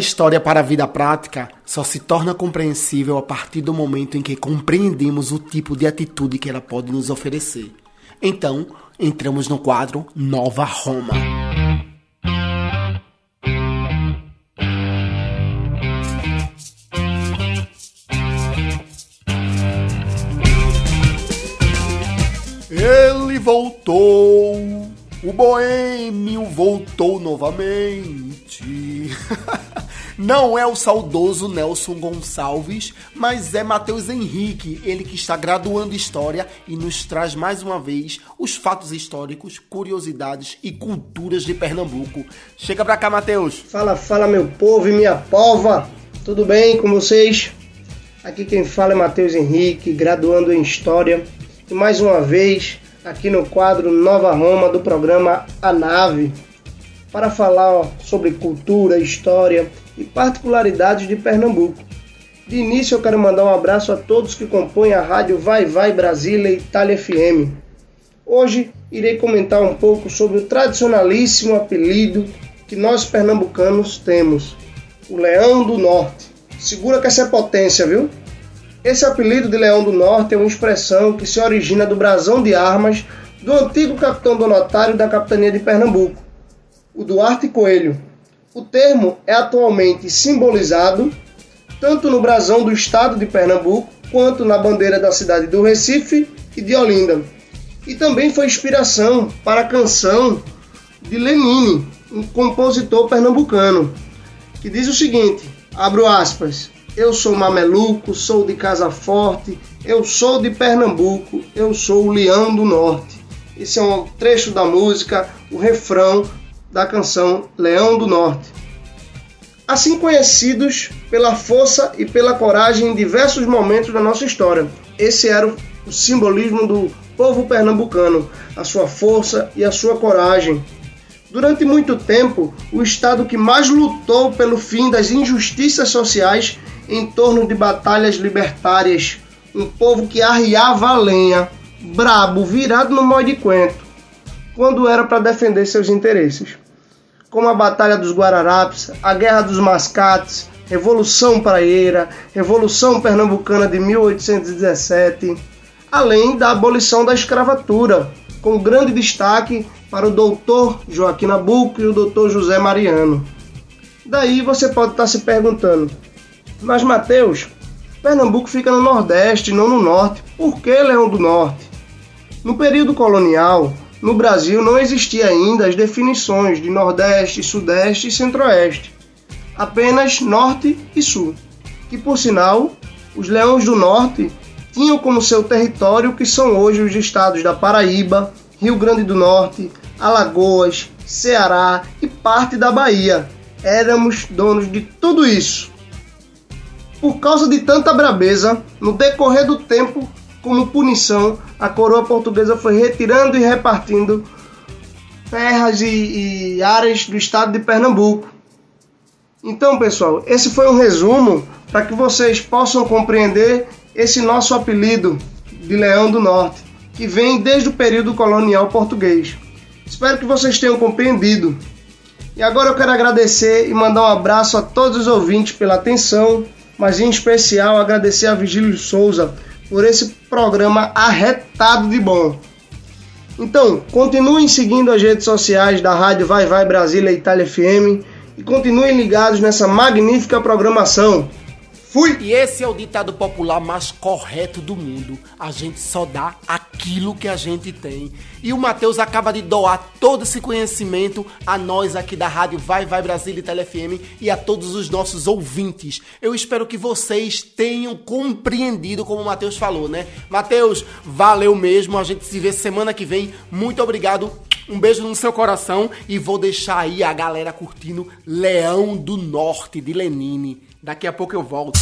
história para a vida prática só se torna compreensível a partir do momento em que compreendemos o tipo de atitude que ela pode nos oferecer. Então, entramos no quadro Nova Roma. Ele voltou, o boêmio voltou novamente. Não é o saudoso Nelson Gonçalves, mas é Matheus Henrique, ele que está graduando História e nos traz mais uma vez os fatos históricos, curiosidades e culturas de Pernambuco. Chega pra cá, Matheus. Fala, fala meu povo e minha pova, tudo bem com vocês? Aqui quem fala é Matheus Henrique, graduando em História e mais uma vez aqui no quadro Nova Roma do programa A Nave para falar sobre cultura, história e particularidades de Pernambuco. De início eu quero mandar um abraço a todos que compõem a rádio Vai Vai Brasília e Itália FM. Hoje irei comentar um pouco sobre o tradicionalíssimo apelido que nós pernambucanos temos, o Leão do Norte. Segura que essa é potência, viu? Esse apelido de Leão do Norte é uma expressão que se origina do brasão de armas do antigo capitão donatário da capitania de Pernambuco, o Duarte Coelho. O termo é atualmente simbolizado tanto no brasão do estado de Pernambuco quanto na bandeira da cidade do Recife e de Olinda. E também foi inspiração para a canção de Lenine, um compositor pernambucano, que diz o seguinte: abro aspas. Eu sou mameluco, sou de Casa Forte, eu sou de Pernambuco, eu sou o Leão do Norte. Esse é um trecho da música, o refrão da canção Leão do Norte. Assim conhecidos pela força e pela coragem em diversos momentos da nossa história. Esse era o simbolismo do povo pernambucano, a sua força e a sua coragem. Durante muito tempo, o estado que mais lutou pelo fim das injustiças sociais em torno de batalhas libertárias, um povo que arriava a lenha, brabo, virado no molde de quento, quando era para defender seus interesses. Como a Batalha dos Guararapes, a Guerra dos Mascates, Revolução Praieira, Revolução Pernambucana de 1817, além da abolição da escravatura, com grande destaque para o doutor Joaquim Nabuco e o doutor José Mariano. Daí você pode estar se perguntando, mas Mateus, Pernambuco fica no Nordeste, não no Norte. Por que Leão do Norte? No período colonial, no Brasil não existia ainda as definições de Nordeste, Sudeste e Centro-Oeste. Apenas Norte e Sul. Que por sinal, os Leões do Norte tinham como seu território o que são hoje os estados da Paraíba, Rio Grande do Norte, Alagoas, Ceará e parte da Bahia. Éramos donos de tudo isso. Por causa de tanta brabeza, no decorrer do tempo, como punição, a coroa portuguesa foi retirando e repartindo terras e, e áreas do estado de Pernambuco. Então, pessoal, esse foi um resumo para que vocês possam compreender esse nosso apelido de Leão do Norte, que vem desde o período colonial português. Espero que vocês tenham compreendido. E agora eu quero agradecer e mandar um abraço a todos os ouvintes pela atenção, mas em especial agradecer a Vigílio Souza por esse programa arretado de bom. Então, continuem seguindo as redes sociais da Rádio Vai Vai Brasília Itália FM e continuem ligados nessa magnífica programação. Fui! E esse é o ditado popular mais correto do mundo. A gente só dá aquilo que a gente tem. E o Matheus acaba de doar todo esse conhecimento a nós aqui da Rádio Vai Vai Brasil e TeleFM e a todos os nossos ouvintes. Eu espero que vocês tenham compreendido como o Matheus falou, né? Matheus, valeu mesmo. A gente se vê semana que vem. Muito obrigado. Um beijo no seu coração e vou deixar aí a galera curtindo Leão do Norte de Lenine. Daqui a pouco eu volto.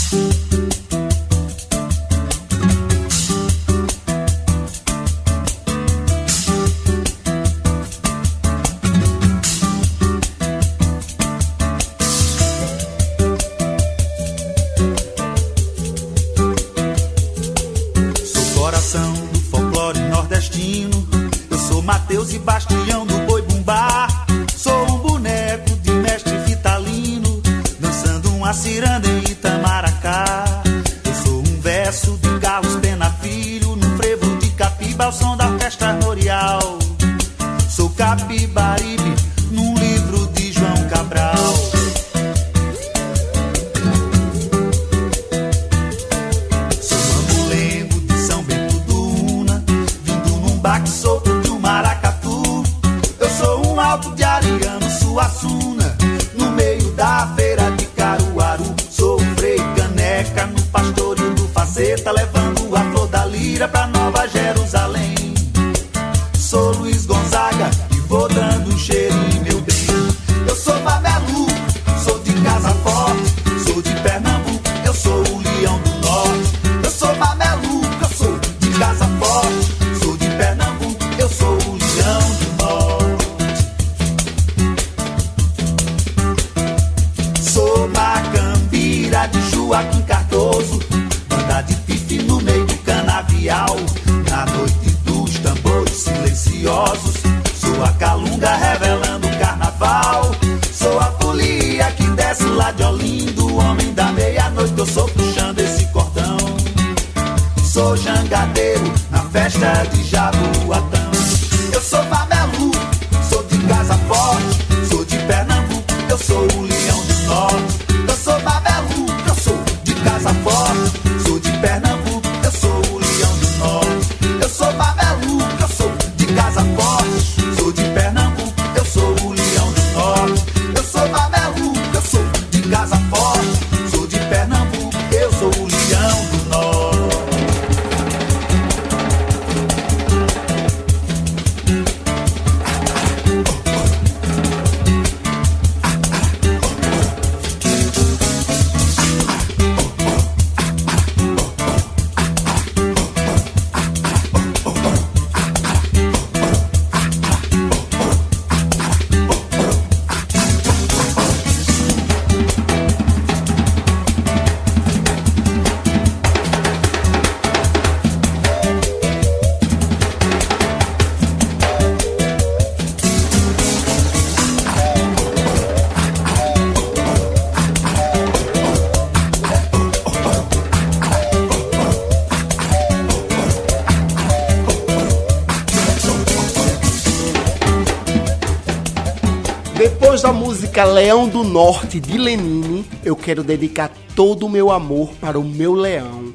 Norte de Lenine, eu quero dedicar todo o meu amor para o meu leão,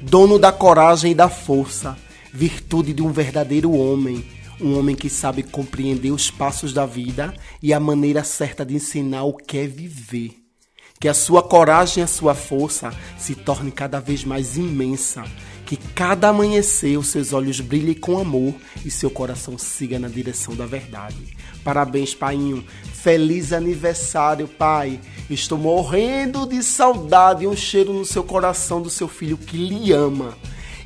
dono da coragem e da força, virtude de um verdadeiro homem, um homem que sabe compreender os passos da vida e a maneira certa de ensinar o que é viver. Que a sua coragem e a sua força se torne cada vez mais imensa. Que cada amanhecer os seus olhos brilhem com amor e seu coração siga na direção da verdade. Parabéns, painho. Feliz aniversário, pai. Estou morrendo de saudade e um cheiro no seu coração do seu filho que lhe ama.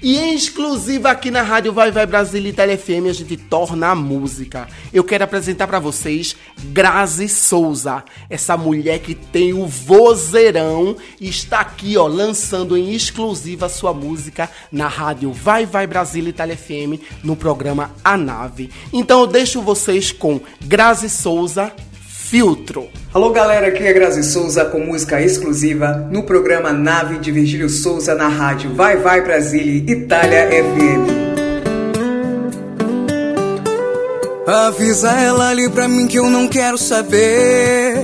E em exclusiva aqui na Rádio Vai Vai Brasil e TeleFM a gente torna a música. Eu quero apresentar para vocês Grazi Souza, essa mulher que tem o vozeirão e está aqui, ó, lançando em exclusiva sua música na Rádio Vai Vai Brasil e TeleFM no programa A Nave. Então eu deixo vocês com Grazi Souza Filtro. Alô galera, aqui é Grazi Souza com música exclusiva no programa Nave de Virgílio Souza na rádio Vai Vai Brasília Itália FM. Avisa ela ali pra mim que eu não quero saber.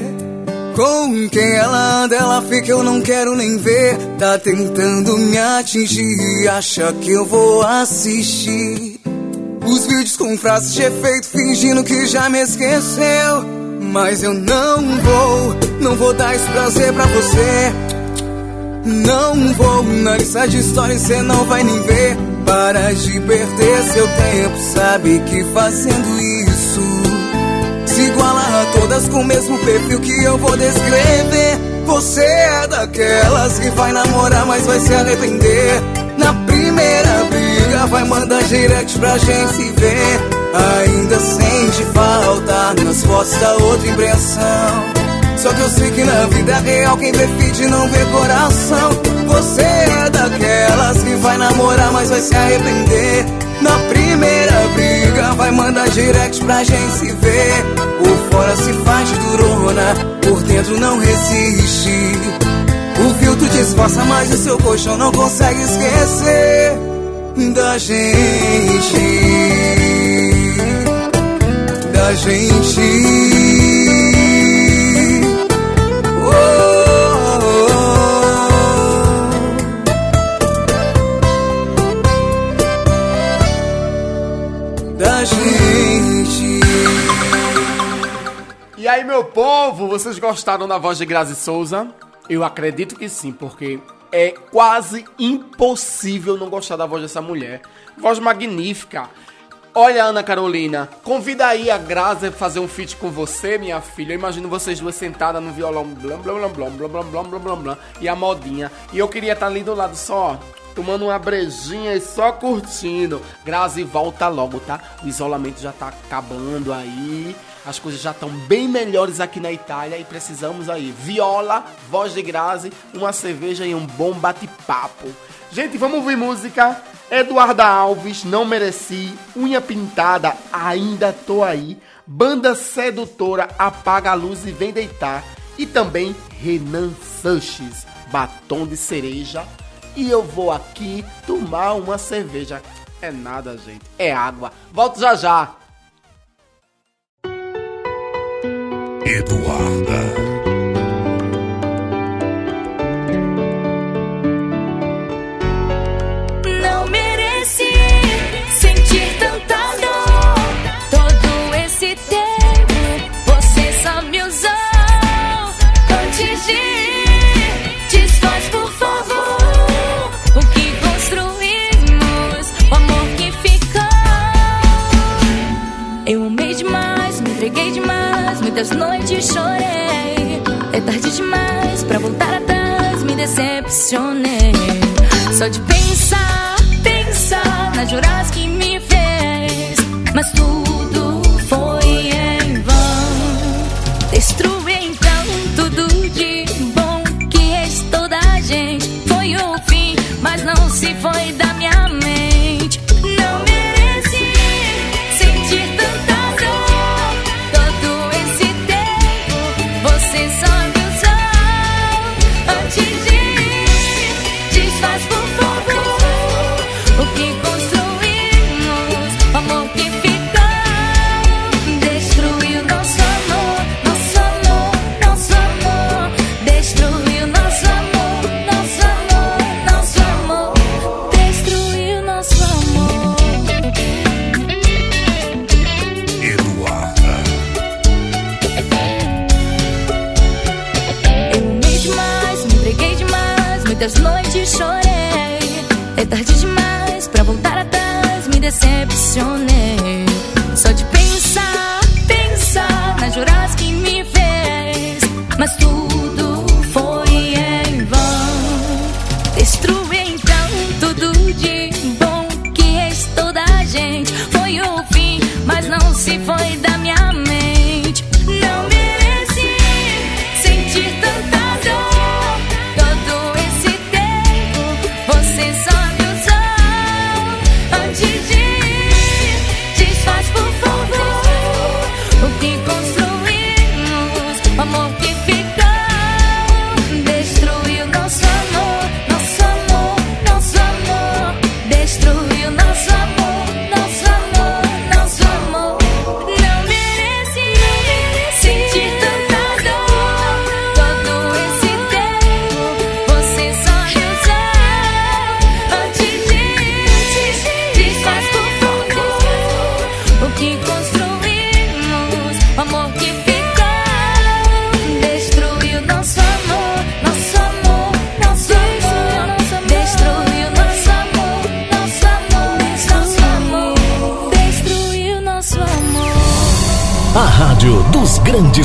Com quem ela anda, ela fica, eu não quero nem ver. Tá tentando me atingir, acha que eu vou assistir. Os vídeos com frases de efeito, fingindo que já me esqueceu. Mas eu não vou, não vou dar esse prazer pra você. Não vou na lista de histórias, cê não vai nem ver. Para de perder seu tempo, sabe que fazendo isso se iguala a todas com o mesmo perfil que eu vou descrever. Você é daquelas que vai namorar, mas vai se arrepender. Na primeira briga, vai mandar direct pra gente se ver. Ainda sente falta nas fotos da outra impressão. Só que eu sei que na vida real quem vê não vê coração. Você é daquelas que vai namorar, mas vai se arrepender. Na primeira briga, vai mandar direct pra gente se ver. Por fora se faz de durona, por dentro não resiste. O filtro disfarça, mas o seu colchão não consegue esquecer da gente. Da gente. Da gente. E aí, meu povo, vocês gostaram da voz de Grazi Souza? Eu acredito que sim, porque é quase impossível não gostar da voz dessa mulher. Voz magnífica. Olha, Ana Carolina, convida aí a Grazi a fazer um feat com você, minha filha. Eu imagino vocês duas sentadas no violão, blá blá blá blá blá blá blá blá blá e a modinha. E eu queria estar ali do lado só, tomando uma brejinha e só curtindo. Grazi, volta logo, tá? O isolamento já tá acabando aí. As coisas já estão bem melhores aqui na Itália e precisamos aí. Viola, voz de Grazi, uma cerveja e um bom bate-papo. Gente, vamos ouvir música. Eduarda Alves, Não Mereci. Unha Pintada, Ainda Tô Aí. Banda Sedutora, Apaga a Luz e Vem Deitar. E também Renan Sanches, Batom de Cereja. E eu vou aqui tomar uma cerveja. É nada, gente. É água. Volto já já. Eduarda. Muitas noites chorei. É tarde demais pra voltar atrás, me decepcionei. Só de pensar, pensar nas juras que me fez, mas tudo foi em vão. Destruí então tudo de bom que restou da gente. Foi o fim, mas não se foi da canciones.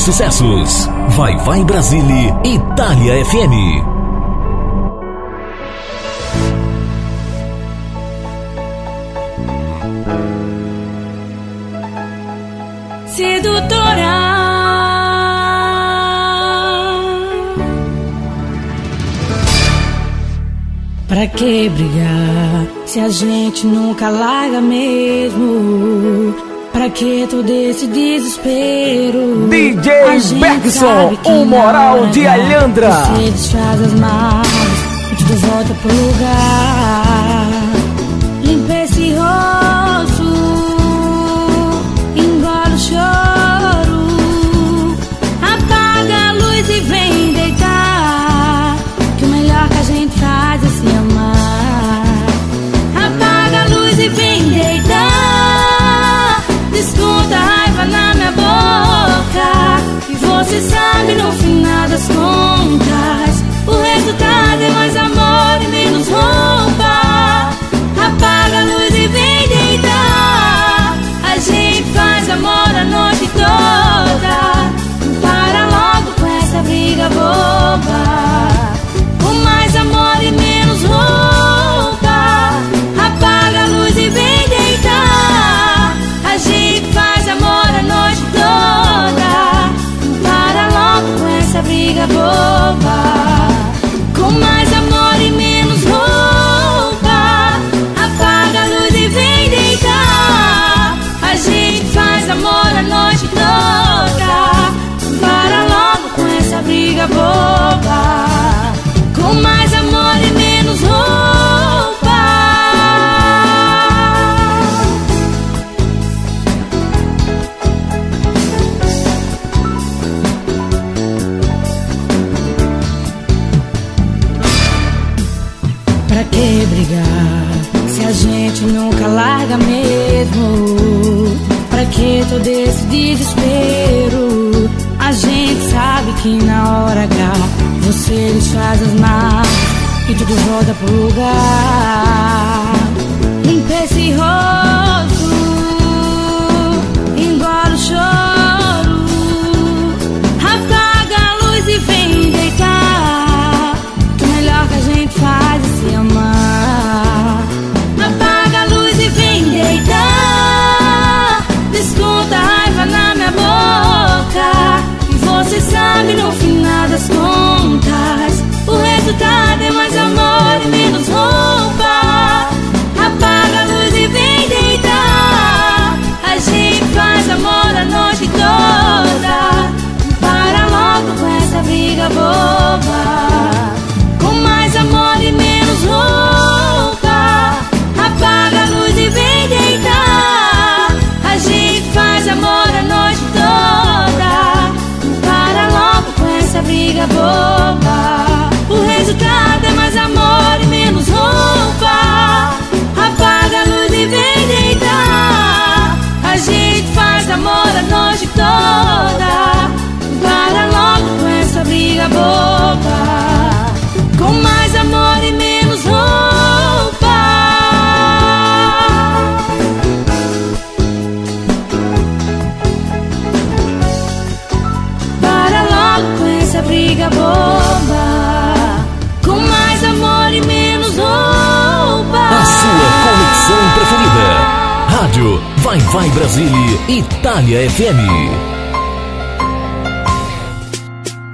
Sucessos. Vai Vai Brasília, Itália FM. Pra que brigar se a gente nunca larga mesmo? Pra que todo esse desespero? DJ Bergson, o moral na de Alhandra. Você desfaz as malas e tudo volta pro lugar. Boba. Com mais amor e menos roupa. Apaga a luz e vem deitar. A gente faz amor a noite toda. Para logo com essa briga boba. Briga boba. Com mais amor e menos roupa. Pra que brigar se a gente nunca larga mesmo? Pra que todo esse desespero? Que na hora H você desfaz as malas e tudo volta pro lugar. Limpa esse rosto, Rádio Vai Vai Brasília, Itália FM.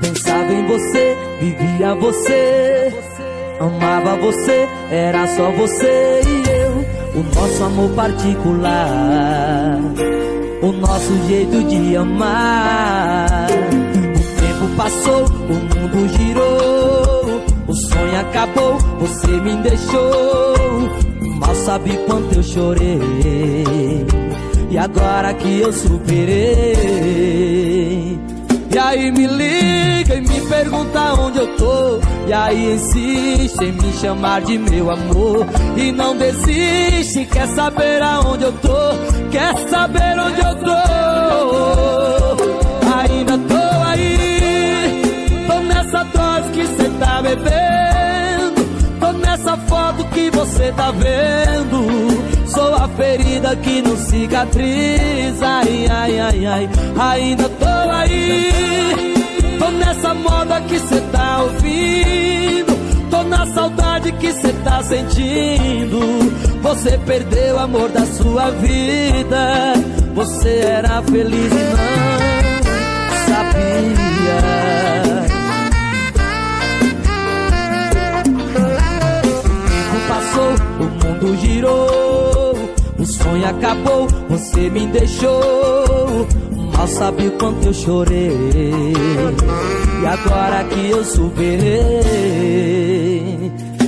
Pensava em você, vivia você. Amava você, era só você e eu. O nosso amor particular. O nosso jeito de amar. O tempo passou, o mundo girou. O sonho acabou, você me deixou. Mal sabe quanto eu chorei. E agora que eu superei. E aí me liga e me pergunta onde eu tô. E aí insiste em me chamar de meu amor. E não desiste, quer saber aonde eu tô. Quer saber onde eu tô. Ainda tô aí. Tô nessa dose que cê tá bebendo. Você tá vendo. Sou a ferida que não cicatriza. Ai, ai, ai, ai. Ainda tô aí. Tô nessa moda que cê tá ouvindo. Tô na saudade que cê tá sentindo. Você perdeu o amor da sua vida. Você era feliz e não sabia. Mundo girou, o sonho acabou, você me deixou. Mal sabe o quanto eu chorei, e agora que eu superei.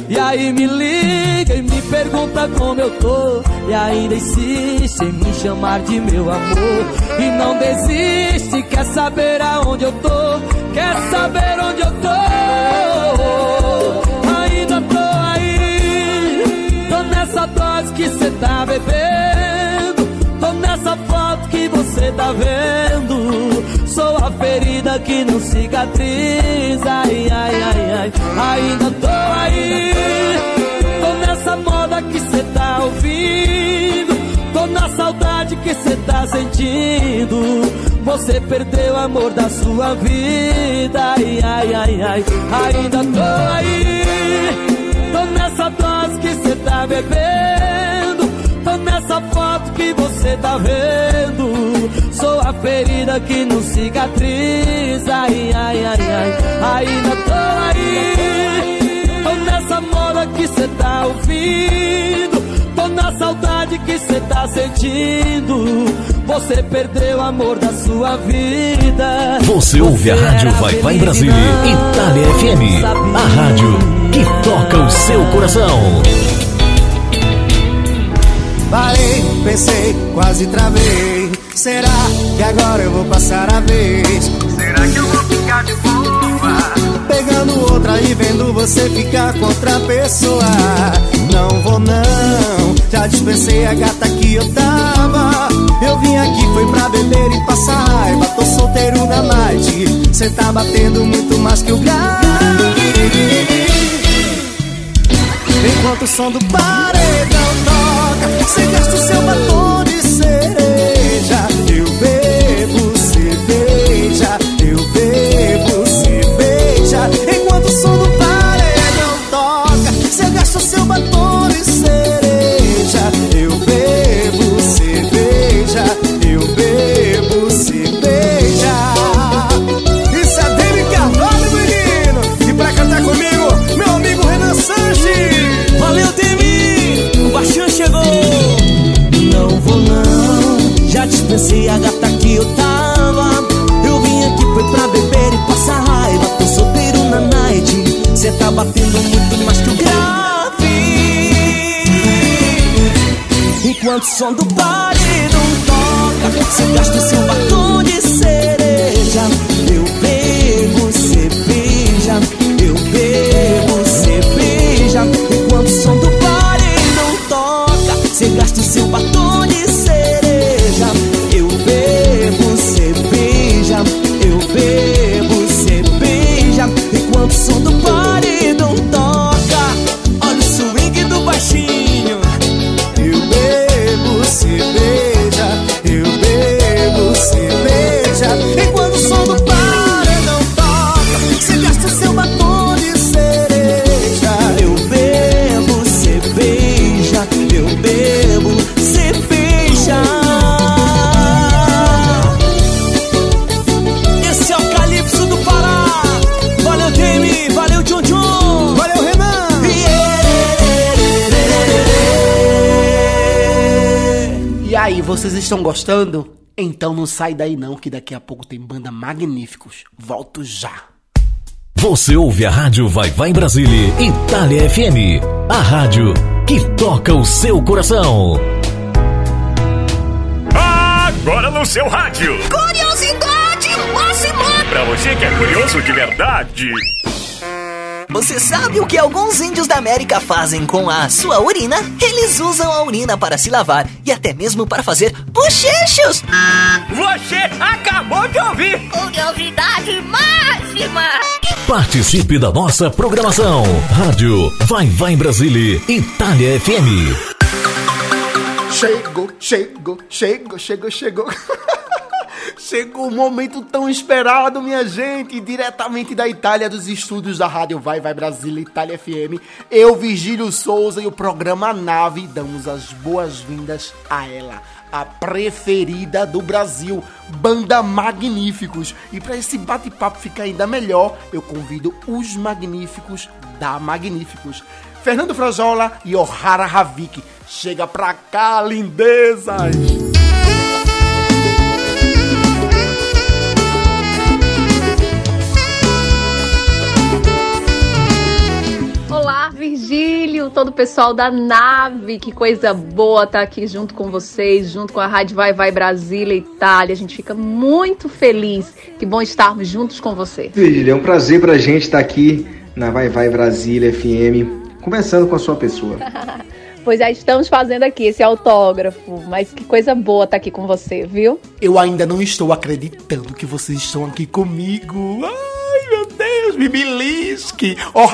E aí me liga e me pergunta como eu tô. E ainda insiste em me chamar de meu amor. E não desiste, quer saber aonde eu tô? Quer saber onde eu tô que cê tá bebendo. Tô nessa foto que você tá vendo. Sou a ferida que não cicatriza. Ai, ai, ai, ai. Ainda tô aí. Tô nessa moda que cê tá ouvindo. Tô na saudade que cê tá sentindo. Você perdeu o amor da sua vida. Ai, ai, ai, ai. Ainda tô aí. Tô nessa dose que cê tá bebendo que você tá vendo. Sou a ferida que não cicatriza. Ai, ai, ai, ai. Ainda tô aí. Tô nessa moda que cê tá ouvindo. Tô na saudade que cê tá sentindo. Você perdeu o amor da sua vida. Você ouve a Rádio Vai Vai e Brasília, Itália FM, a rádio que toca o seu coração. Parei, pensei, quase travei. Será que agora eu vou passar a vez? Será que eu vou ficar de boa? Pegando outra e vendo você ficar com outra pessoa. Não vou não, já dispensei a gata que eu tava. Eu vim aqui foi pra beber e passar raiva. Tô solteiro na night. Cê tá batendo muito mais que o grave. Enquanto o som do paredão toca Você gasta o seu batom de cereja gata que eu tava. Eu vim aqui foi pra beber e passar raiva. Tô solteiro na night Cê tá batendo muito mais que o grave. Enquanto o som do paredão toca Cê gasta o seu batom de cereja estão gostando? Então não sai daí não, que daqui a pouco tem banda magníficos. Volto já. Você ouve a Rádio Vai Vai Brasília, Itália FM, a rádio que toca o seu coração. Agora no seu rádio. Curiosidade! Pra você que é curioso de verdade. Você sabe o que alguns índios da América fazem com a sua urina? Eles usam a urina para se lavar e até mesmo para fazer bochechos. Você acabou de ouvir! Curiosidade máxima! Participe da nossa programação. Rádio Vai Vai Brasília, Itália FM. Chegou, chegou, chegou, chegou, chegou. Chegou o momento tão esperado, minha gente, diretamente da Itália, dos estúdios da Rádio Vai Vai Brasília, Itália FM. Eu, Virgílio Souza e o programa Nave damos as boas-vindas a ela, a preferida do Brasil, Banda Magníficos. E para esse bate-papo ficar ainda melhor, eu convido os Magníficos da Magníficos. Fernando Frajola e Ohara Ravik. Chega pra cá, lindezas! Virgílio, todo o pessoal da nave, que coisa boa estar aqui junto com vocês, junto com a Rádio Vai Vai Brasília, Itália. A gente fica muito feliz. Que bom estarmos juntos com você. Virgílio, é um prazer pra gente estar aqui na Vai Vai Brasília FM, conversando com a sua pessoa. Pois já estamos fazendo aqui esse autógrafo, mas que coisa boa estar aqui com você, viu? Eu ainda não estou acreditando que vocês estão aqui comigo. Ai, meu Deus, me belisque. Oh,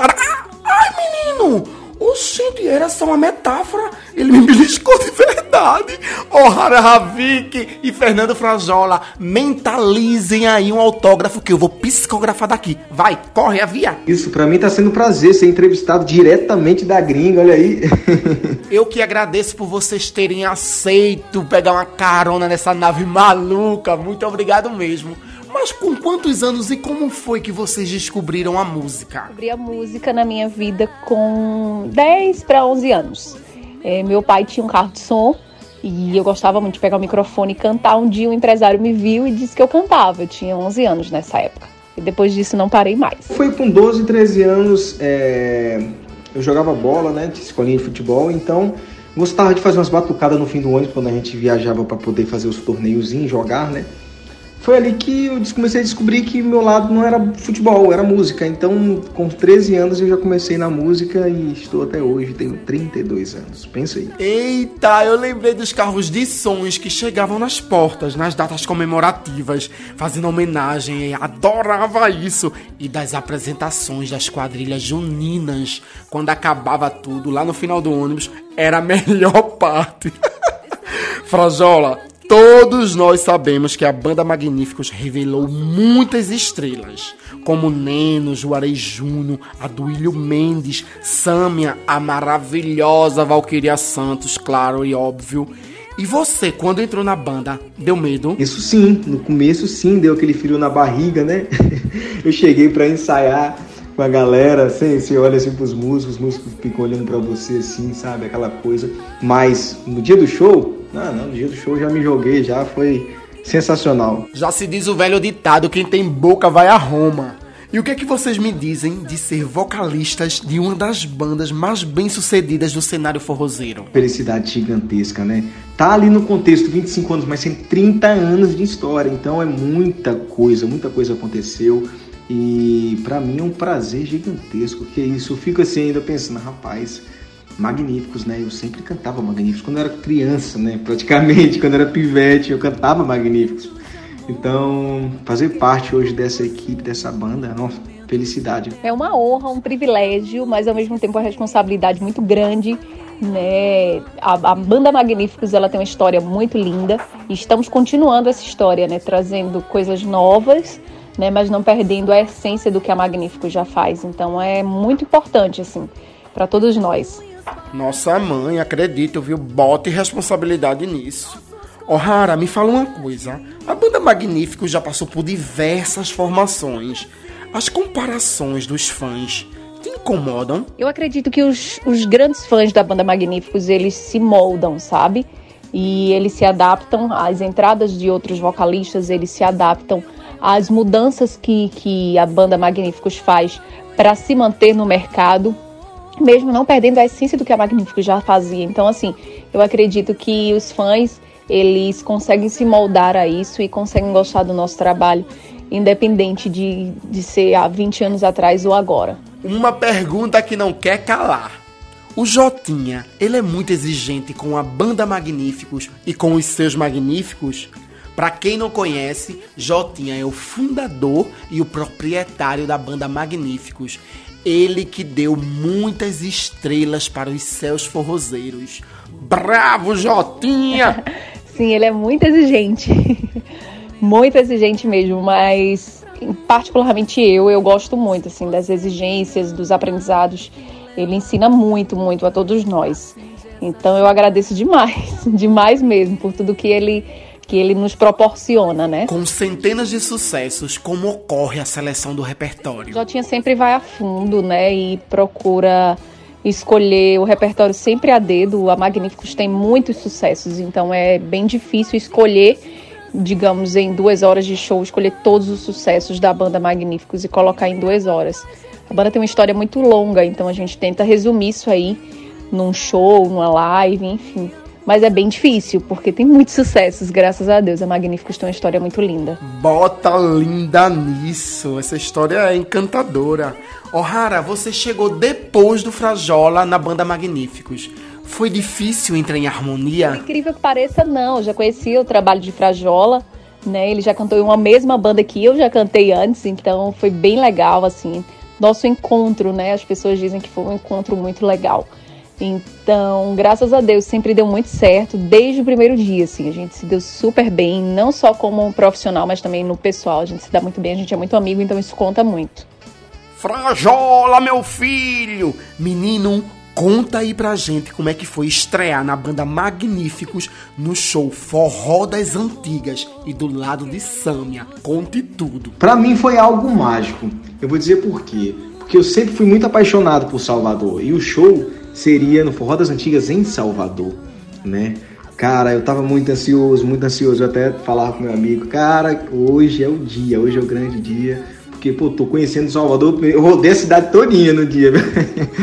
ai, menino! Oxente, era só uma metáfora. Ele me beliscou de verdade. Ohara Ravik e Fernando Frajola, mentalizem aí um autógrafo que eu vou psicografar daqui. Vai, corre, avia. Isso, pra mim tá sendo um prazer ser entrevistado diretamente da gringa, olha aí. Eu que agradeço por vocês terem aceito pegar uma carona nessa nave maluca. Muito obrigado mesmo. Mas com quantos anos e como foi que vocês descobriram a música? Descobri a música na minha vida com 10 para 11 anos. É, meu pai tinha um carro de som e eu gostava muito de pegar o microfone e cantar. Um dia um empresário me viu e disse que eu cantava. Eu tinha 11 anos nessa época. E depois disso não parei mais. Foi com 12, 13 anos, é, eu jogava bola, né, de escolinha de futebol, então gostava de fazer umas batucadas no fim do ônibus quando a gente viajava para poder fazer os torneiozinhos, jogar, né? Foi ali que eu comecei a descobrir que meu lado não era futebol, era música. Então, com 13 anos eu já comecei na música e estou até hoje, tenho 32 anos. Pensa aí. Eita, eu lembrei dos carros de sons que chegavam nas portas, nas datas comemorativas, fazendo homenagem, adorava isso. E das apresentações das quadrilhas juninas, quando acabava tudo, lá no final do ônibus, era a melhor parte. Frajola, Todos nós sabemos que a banda Magníficos revelou muitas estrelas, como Neno, Juarez Júnior, Aduílio Mendes, Sâmia, a maravilhosa Valquíria Santos, claro e óbvio. E você, quando entrou na banda, deu medo? Isso sim, no começo sim, deu aquele frio na barriga, né? Eu cheguei para ensaiar com a galera, assim, você olha assim pros músicos, os músicos ficam olhando para você assim, sabe? Aquela coisa. Mas no dia do show, não, não, no dia do show já me joguei, já foi sensacional. Já se diz o velho ditado: quem tem boca vai a Roma. E o que é que vocês me dizem de ser vocalistas de uma das bandas mais bem-sucedidas do cenário forrozeiro? Felicidade gigantesca, né? Tá ali no contexto 25 anos, mas tem 30 anos de história, então é muita coisa, muita coisa aconteceu. E para mim é um prazer gigantesco, que isso, eu fico assim ainda pensando, rapaz, magníficos, né? Eu sempre cantava magníficos quando eu era criança, né? Praticamente, quando eu era pivete, eu cantava magníficos. Então, fazer parte hoje dessa equipe, dessa banda, é uma felicidade. É uma honra, um privilégio, mas ao mesmo tempo uma responsabilidade muito grande. Né? A, a banda Magníficos ela tem uma história muito linda e estamos continuando essa história, né? Trazendo coisas novas, né? Mas não perdendo a essência do que a Magníficos já faz. Então é muito importante assim para todos nós. Nossa mãe, acredito, viu? Bote responsabilidade nisso. Ohara, me fala uma coisa. A banda Magnífico já passou por diversas formações. As comparações dos fãs te incomodam? Eu acredito que os, os grandes fãs da banda Magníficos, eles se moldam, sabe? E eles se adaptam às entradas de outros vocalistas, eles se adaptam às mudanças que, que a banda Magníficos faz para se manter no mercado mesmo não perdendo a essência do que a Magníficos já fazia. Então, assim, eu acredito que os fãs eles conseguem se moldar a isso e conseguem gostar do nosso trabalho. independente de, de ser há 20 anos atrás ou agora. Uma pergunta que não quer calar. O Jotinha, ele é muito exigente com a banda Magníficos e com os seus Magníficos? Para quem não conhece, Jotinha é o fundador e o proprietário da banda Magníficos. Ele que deu muitas estrelas para os céus forrozeiros. Bravo, Jotinha! Sim, ele é muito exigente. muito exigente mesmo, mas particularmente eu, eu gosto muito assim das exigências, dos aprendizados. Ele ensina muito, muito a todos nós. Então eu agradeço demais, demais mesmo por tudo que ele que ele nos proporciona, né? Com centenas de sucessos, como ocorre a seleção do repertório? Jotinha sempre vai a fundo, né? E procura escolher o repertório sempre a dedo. A Magníficos tem muitos sucessos, então é bem difícil escolher, digamos, em duas horas de show, escolher todos os sucessos da banda Magníficos e colocar em duas horas. A banda tem uma história muito longa, então a gente tenta resumir isso aí num show, numa live, enfim. Mas é bem difícil, porque tem muitos sucessos, graças a Deus. A Magníficos tem uma história muito linda. Bota linda nisso. Essa história é encantadora. O'Hara, você chegou depois do Frajola na banda Magníficos. Foi difícil entrar em harmonia? Por incrível que pareça, não. Eu já conhecia o trabalho de Frajola, né? Ele já cantou em uma mesma banda que eu já cantei antes, então foi bem legal, assim. Nosso encontro, né? As pessoas dizem que foi um encontro muito legal. Então, graças a Deus, sempre deu muito certo desde o primeiro dia, assim. A gente se deu super bem, não só como profissional, mas também no pessoal. A gente se dá muito bem, a gente é muito amigo, então isso conta muito. Frajola, meu filho! Menino, conta aí pra gente como é que foi estrear na banda Magníficos no show Forró das Antigas e do lado de Sâmia. Conte tudo. Pra mim foi algo mágico. Eu vou dizer por quê. Porque eu sempre fui muito apaixonado por Salvador. E o show seria no Forró das Antigas em Salvador, né? Cara, eu tava muito ansioso, muito ansioso. Eu até falava com meu amigo, cara, hoje é o dia, hoje é o grande dia. Porque, pô, tô conhecendo Salvador, eu rodei a cidade todinha no dia.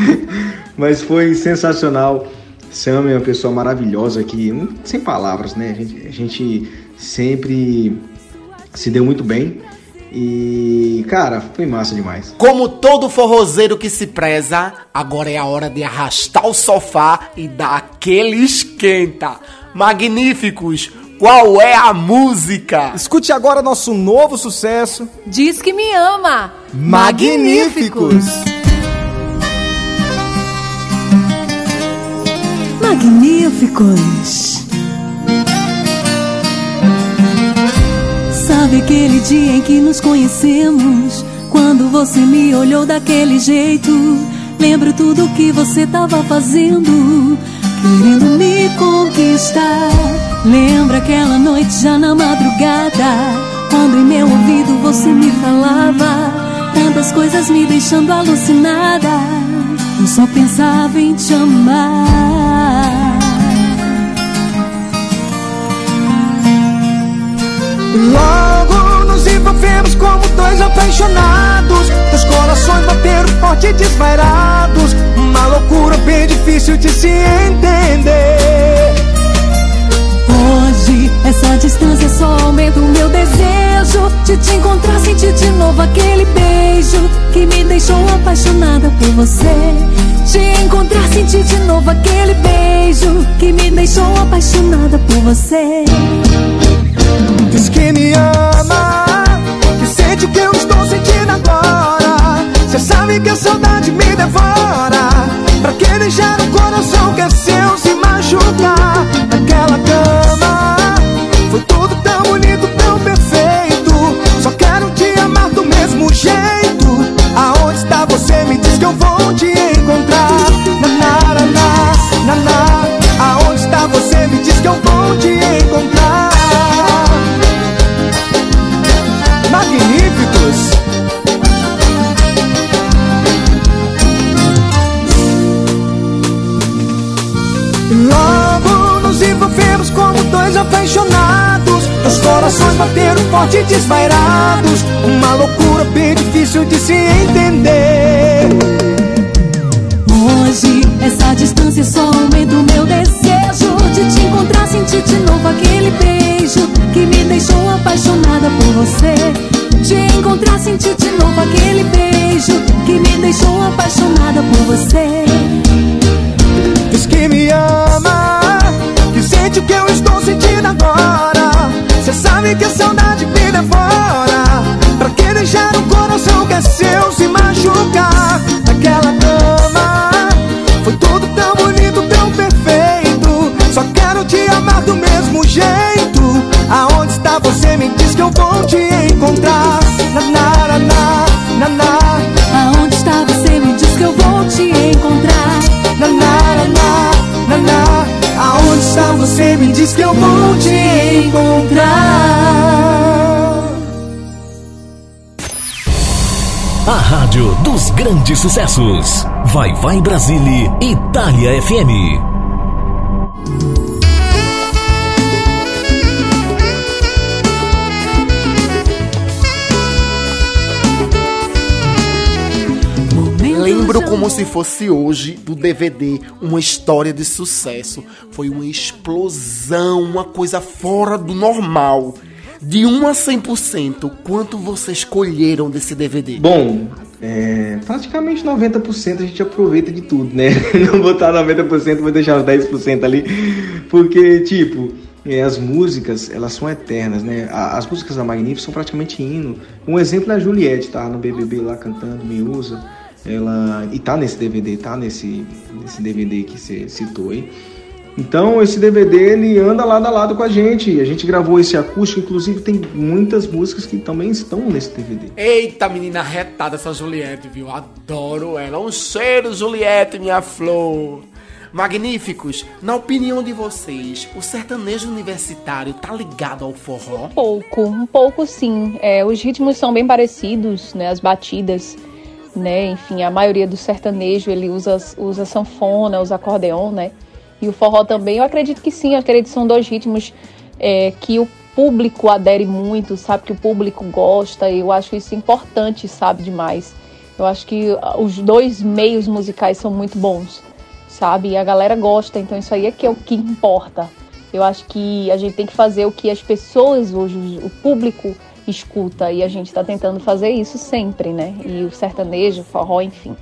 Mas foi sensacional. Sam é uma pessoa maravilhosa aqui, sem palavras, né? A gente, a gente sempre se deu muito bem. E, cara, foi massa demais. Como todo forrozeiro que se preza, agora é a hora de arrastar o sofá e dar aquele esquenta. Magníficos! Qual é a música? Escute agora nosso novo sucesso. Diz que me ama. Magníficos. Magníficos. Sabe aquele dia em que nos conhecemos? Quando você me olhou daquele jeito. Lembro tudo que você tava fazendo, querendo me conquistar. Lembra aquela noite já na madrugada, quando em meu ouvido você me falava tantas coisas me deixando alucinada. Eu só pensava em te amar. Logo nos envolvemos como dois apaixonados Os corações bateram forte e desvairados. Uma loucura bem difícil de se entender. Hoje essa distância só aumenta o meu desejo De te encontrar, sentir de novo aquele beijo Que me deixou apaixonada por você. Te encontrar, sentir de novo aquele beijo Que me deixou apaixonada por você Diz que me ama Que sente o que eu estou sentindo agora. Cê sabe que a saudade me devora. Pra que deixar o coração que é seu se machucar? Naquela cama Foi tudo tão bonito, tão perfeito. Só quero te amar do mesmo jeito. Aonde está você? Me diz que eu vou te encontrar corações bateram forte e desvairados. Uma loucura bem difícil de se entender. Hoje essa distância só aumenta o meu desejo. De te encontrar, sentir de novo aquele beijo Que me deixou apaixonada por você. Te encontrar, sentir de novo aquele beijo que me deixou apaixonada por você. Diz que me ama, sente o que eu estou sentindo agora. Cê sabe que a saudade me devora. Pra que deixar um coração que é seu se machucar? Naquela cama, foi tudo tão bonito, tão perfeito. Só quero te amar do mesmo jeito. Aonde está você? Me diz que eu vou te encontrar. Na, na, na, na, na, na. Aonde está você? Me diz que eu vou te encontrar. Na, na, está você? Me diz que eu vou te encontrar. A rádio dos grandes sucessos. Vai Vai Brasília, Itália FM. Lembro como se fosse hoje do DVD uma história de sucesso. Foi uma explosão, uma coisa fora do normal. De 1 a 100%, quanto vocês escolheram desse DVD? Bom, é, praticamente 90% a gente aproveita de tudo, né? Não botar 90%, vou deixar os 10% ali. Porque, tipo, é, as músicas, elas são eternas, né? As músicas da Magnífica são praticamente hino. Um exemplo é a Juliette, tá? No BBB lá cantando, me usa. Ela, e tá nesse DVD, tá nesse, nesse DVD que você citou aí. Então, esse DVD ele anda lado a lado com a gente. A gente gravou esse acústico, inclusive tem muitas músicas que também estão nesse DVD. Eita, menina retada essa Juliette, viu? Adoro ela. Um cheiro, Juliette, minha flor. Magníficos, na opinião de vocês, o sertanejo universitário tá ligado ao forró? Um pouco, um pouco sim. É, os ritmos são bem parecidos, né? As batidas, né? Enfim, a maioria do sertanejo ele usa, usa sanfona, usa acordeon, né? E o forró também, eu acredito que sim, eu acredito que são dois ritmos é, que o público adere muito, sabe? Que o público gosta, e eu acho isso importante, sabe? Demais. Eu acho que os dois meios musicais são muito bons, sabe? E a galera gosta, então isso aí é que é o que importa. Eu acho que a gente tem que fazer o que as pessoas hoje, o público escuta, e a gente está tentando fazer isso sempre, né? E o sertanejo, o forró, enfim,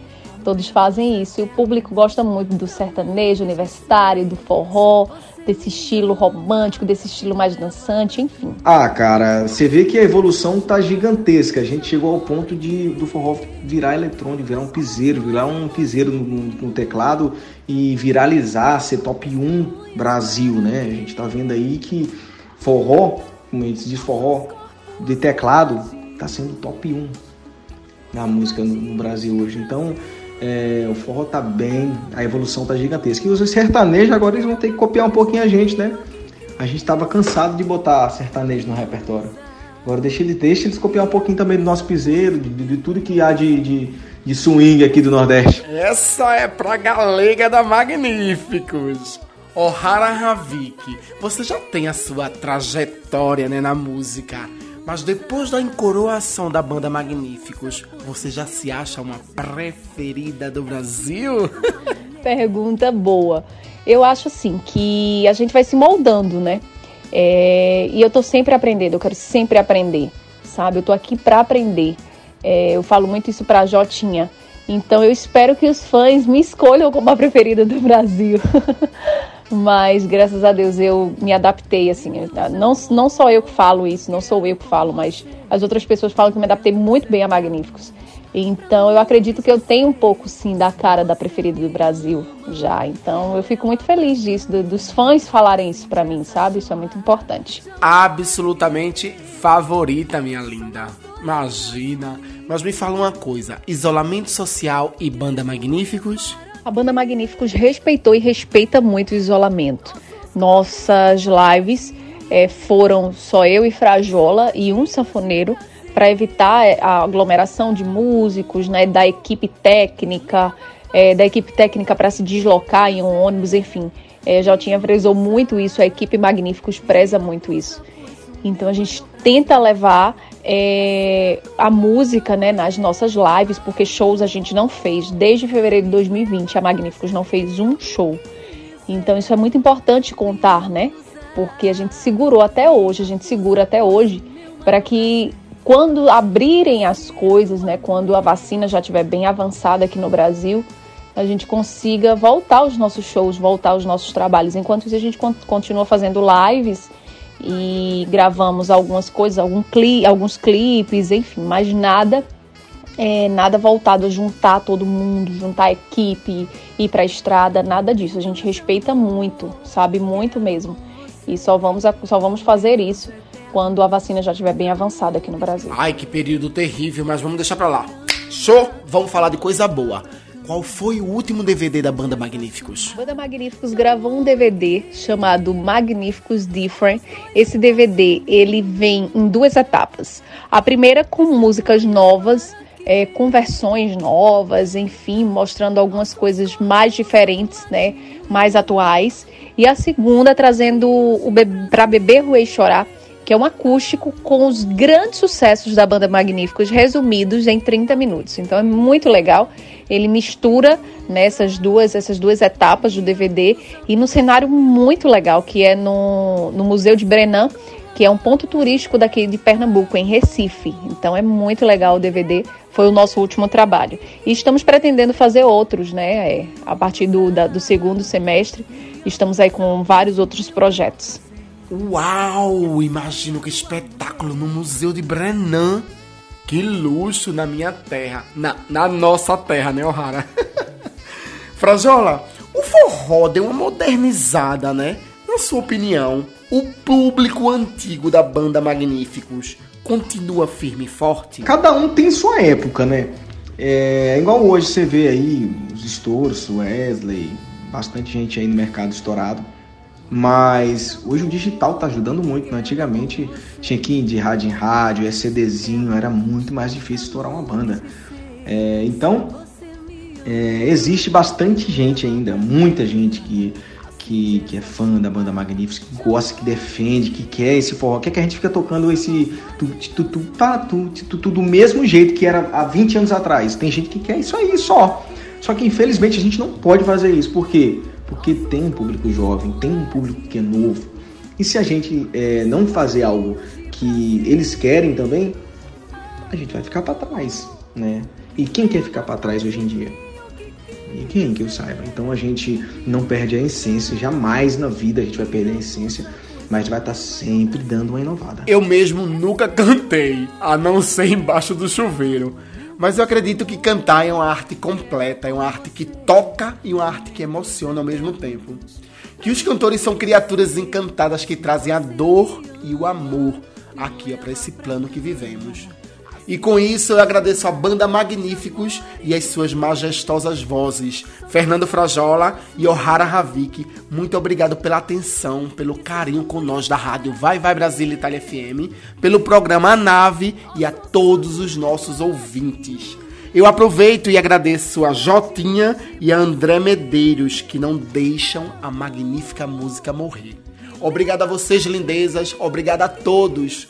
todos fazem isso. E o público gosta muito do sertanejo universitário, do forró, desse estilo romântico, desse estilo mais dançante, enfim. Ah, cara, você vê que a evolução tá gigantesca. A gente chegou ao ponto de do forró virar eletrônico, virar um piseiro, virar um piseiro no, no- teclado e viralizar, ser top 1 Brasil, né? A gente tá vendo aí que forró, como a gente diz forró, de teclado, tá sendo top 1 na música no, Brasil hoje. Então, é, o forró tá bem, a evolução tá gigantesca. E os sertanejos agora eles vão ter que copiar um pouquinho a gente, né? A gente tava cansado de botar sertanejo no repertório. Agora deixa, ele, deixa eles copiar um pouquinho também do nosso piseiro, de, de- de tudo que há de, de, de swing aqui do Nordeste. Essa é pra galega da Magníficos. Ohara Ravik, você já tem a sua trajetória né, na música, mas depois da encoroação da banda Magníficos, você já se acha uma preferida do Brasil? Pergunta boa. Eu acho assim que a gente vai se moldando, né? É, e eu tô sempre aprendendo, eu quero sempre aprender, sabe? Eu tô aqui pra aprender. É, eu falo muito isso pra Jotinha. Então eu espero que os fãs me escolham como a preferida do Brasil. Mas graças a Deus eu me adaptei, assim. Não, não só eu que falo isso, não sou eu que falo, mas as outras pessoas falam que eu me adaptei muito bem a Magníficos. Então eu acredito que eu tenho um pouco sim da cara da preferida do Brasil já. Então eu fico muito feliz disso, do- dos fãs falarem isso pra mim, sabe? Isso é muito importante. Absolutamente favorita, minha linda. Imagina. Mas me fala uma coisa: isolamento social e banda Magníficos? A banda Magníficos respeitou e respeita muito o isolamento. Nossas lives eh, foram só eu e Frajola e um sanfoneiro para evitar eh, a aglomeração de músicos, né, da equipe técnica, eh, da equipe técnica para se deslocar em um ônibus, enfim. Eh, já tinha prezou muito isso, a equipe Magníficos preza muito isso. Então a gente tenta levar é, a música né, nas nossas lives, porque shows a gente não fez. Desde fevereiro de 2020, a Magníficos não fez um show. Então isso é muito importante contar, né? Porque a gente segurou até hoje, a gente segura até hoje, para que quando abrirem as coisas, né, quando a vacina já estiver bem avançada aqui no Brasil, a gente consiga voltar aos nossos shows, voltar aos nossos trabalhos. Enquanto isso, a gente continua fazendo lives e gravamos algumas coisas, algum cli alguns clipes, enfim, mas nada é, nada voltado a juntar todo mundo, juntar a equipe, ir para a estrada, nada disso. A gente respeita muito, sabe muito mesmo. E só vamos, só vamos fazer isso quando a vacina já estiver bem avançada aqui no Brasil. Ai, que período terrível, mas vamos deixar pra lá. Show! Vamos falar de coisa boa. Qual foi o último DVD da banda Magníficos? A banda Magníficos gravou um DVD chamado Magníficos Different. Esse DVD ele vem em duas etapas. A primeira com músicas novas é, com versões novas, enfim, mostrando algumas coisas mais diferentes, né, mais atuais. E a segunda trazendo o para Beber Ruei Chorar, que é um acústico com os grandes sucessos da banda Magníficos resumidos em 30 minutos. Então é muito legal. Ele mistura nessas duas essas duas etapas do DVD e num cenário muito legal que é no, no Museu de Brenan que é um ponto turístico daqui de Pernambuco, em Recife. Então é muito legal o DVD, foi o nosso último trabalho. E estamos pretendendo fazer outros, né? É, a partir do, da, do segundo semestre, estamos aí com vários outros projetos. Uau! Imagino que espetáculo no Museu de Brenan. Que luxo na minha terra. Na, na nossa terra, né, O'Hara? Frajola, o forró deu uma modernizada, né? Na sua opinião, o público antigo da banda Magníficos continua firme e forte? Cada um tem sua época, né? É igual hoje você vê aí os estouros, Wesley, bastante gente aí no mercado estourado. Mas hoje o digital tá ajudando muito. Né? Antigamente tinha que ir de rádio em rádio, é CDzinho, era muito mais difícil estourar uma banda. É, então, é, existe bastante gente ainda, muita gente que que, que é fã da banda Magníficos, que gosta, que defende, que quer esse forró, quer que a gente fica tocando esse tá, tu, do mesmo jeito que era há 20 anos atrás. Tem gente que quer isso aí só. Só que infelizmente a gente não pode fazer isso. Por quê? Porque tem um público jovem, tem um público que é novo. E se a gente é, não fazer algo que eles querem também, a gente vai ficar para trás, né? E quem quer ficar para trás hoje em dia? Ninguém que eu saiba. Então a gente não perde a essência, jamais na vida a gente vai perder a essência, mas vai estar tá sempre dando uma inovada. Eu mesmo nunca cantei, a não ser embaixo do chuveiro. Mas eu acredito que cantar é uma arte completa, é uma arte que toca e uma arte que emociona ao mesmo tempo. Que os cantores são criaturas encantadas que trazem a dor e o amor aqui para esse plano que vivemos. E com isso eu agradeço a banda Magníficos e as suas majestosas vozes, Fernando Frajola e Ohara Ravik. Muito obrigado pela atenção, pelo carinho com nós da rádio Vai Vai Brasil Itália FM, pelo programa A Nave e a todos os nossos ouvintes. Eu aproveito e agradeço a Jotinha e a André Medeiros, que não deixam a magnífica música morrer. Obrigado a vocês, lindezas. Obrigado a todos.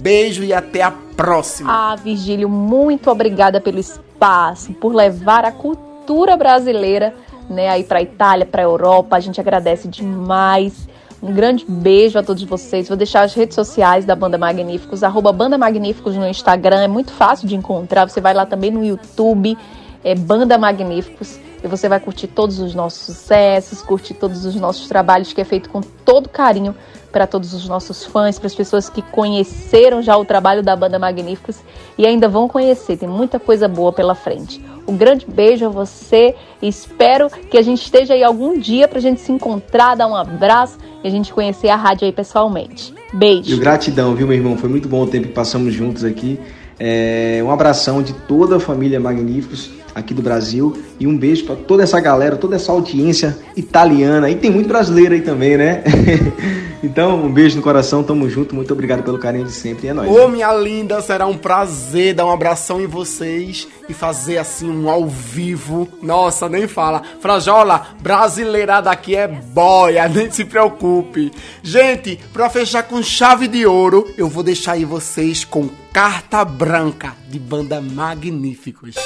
Beijo e até a próxima. Ah, Virgílio, muito obrigada pelo espaço, por levar a cultura brasileira né, aí para Itália, para Europa. A gente agradece demais. Um grande beijo a todos vocês. Vou deixar as redes sociais da Banda Magníficos, arroba Banda Magníficos no Instagram. É muito fácil de encontrar. Você vai lá também no YouTube, é Banda Magníficos. E você vai curtir todos os nossos sucessos, curtir todos os nossos trabalhos que é feito com todo carinho para todos os nossos fãs, para as pessoas que conheceram já o trabalho da banda Magníficos e ainda vão conhecer. Tem muita coisa boa pela frente. Um grande beijo a você. Espero que a gente esteja aí algum dia para a gente se encontrar, dar um abraço e a gente conhecer a rádio aí pessoalmente. Beijo. E gratidão, viu, meu irmão? Foi muito bom o tempo que passamos juntos aqui. É, um abração de toda a família Magníficos aqui do Brasil e um beijo para toda essa galera, toda essa audiência italiana. E tem muito brasileiro aí também, né? então, um beijo no coração, tamo junto, muito obrigado pelo carinho de sempre. E é nóis. Ô, minha linda, será um prazer dar um abração em vocês e fazer assim um ao vivo. Nossa, nem fala. Frajola, brasileirada aqui é boia, nem se preocupe. Gente, pra fechar com chave de ouro, eu vou deixar aí vocês com Carta Branca de banda Magníficos.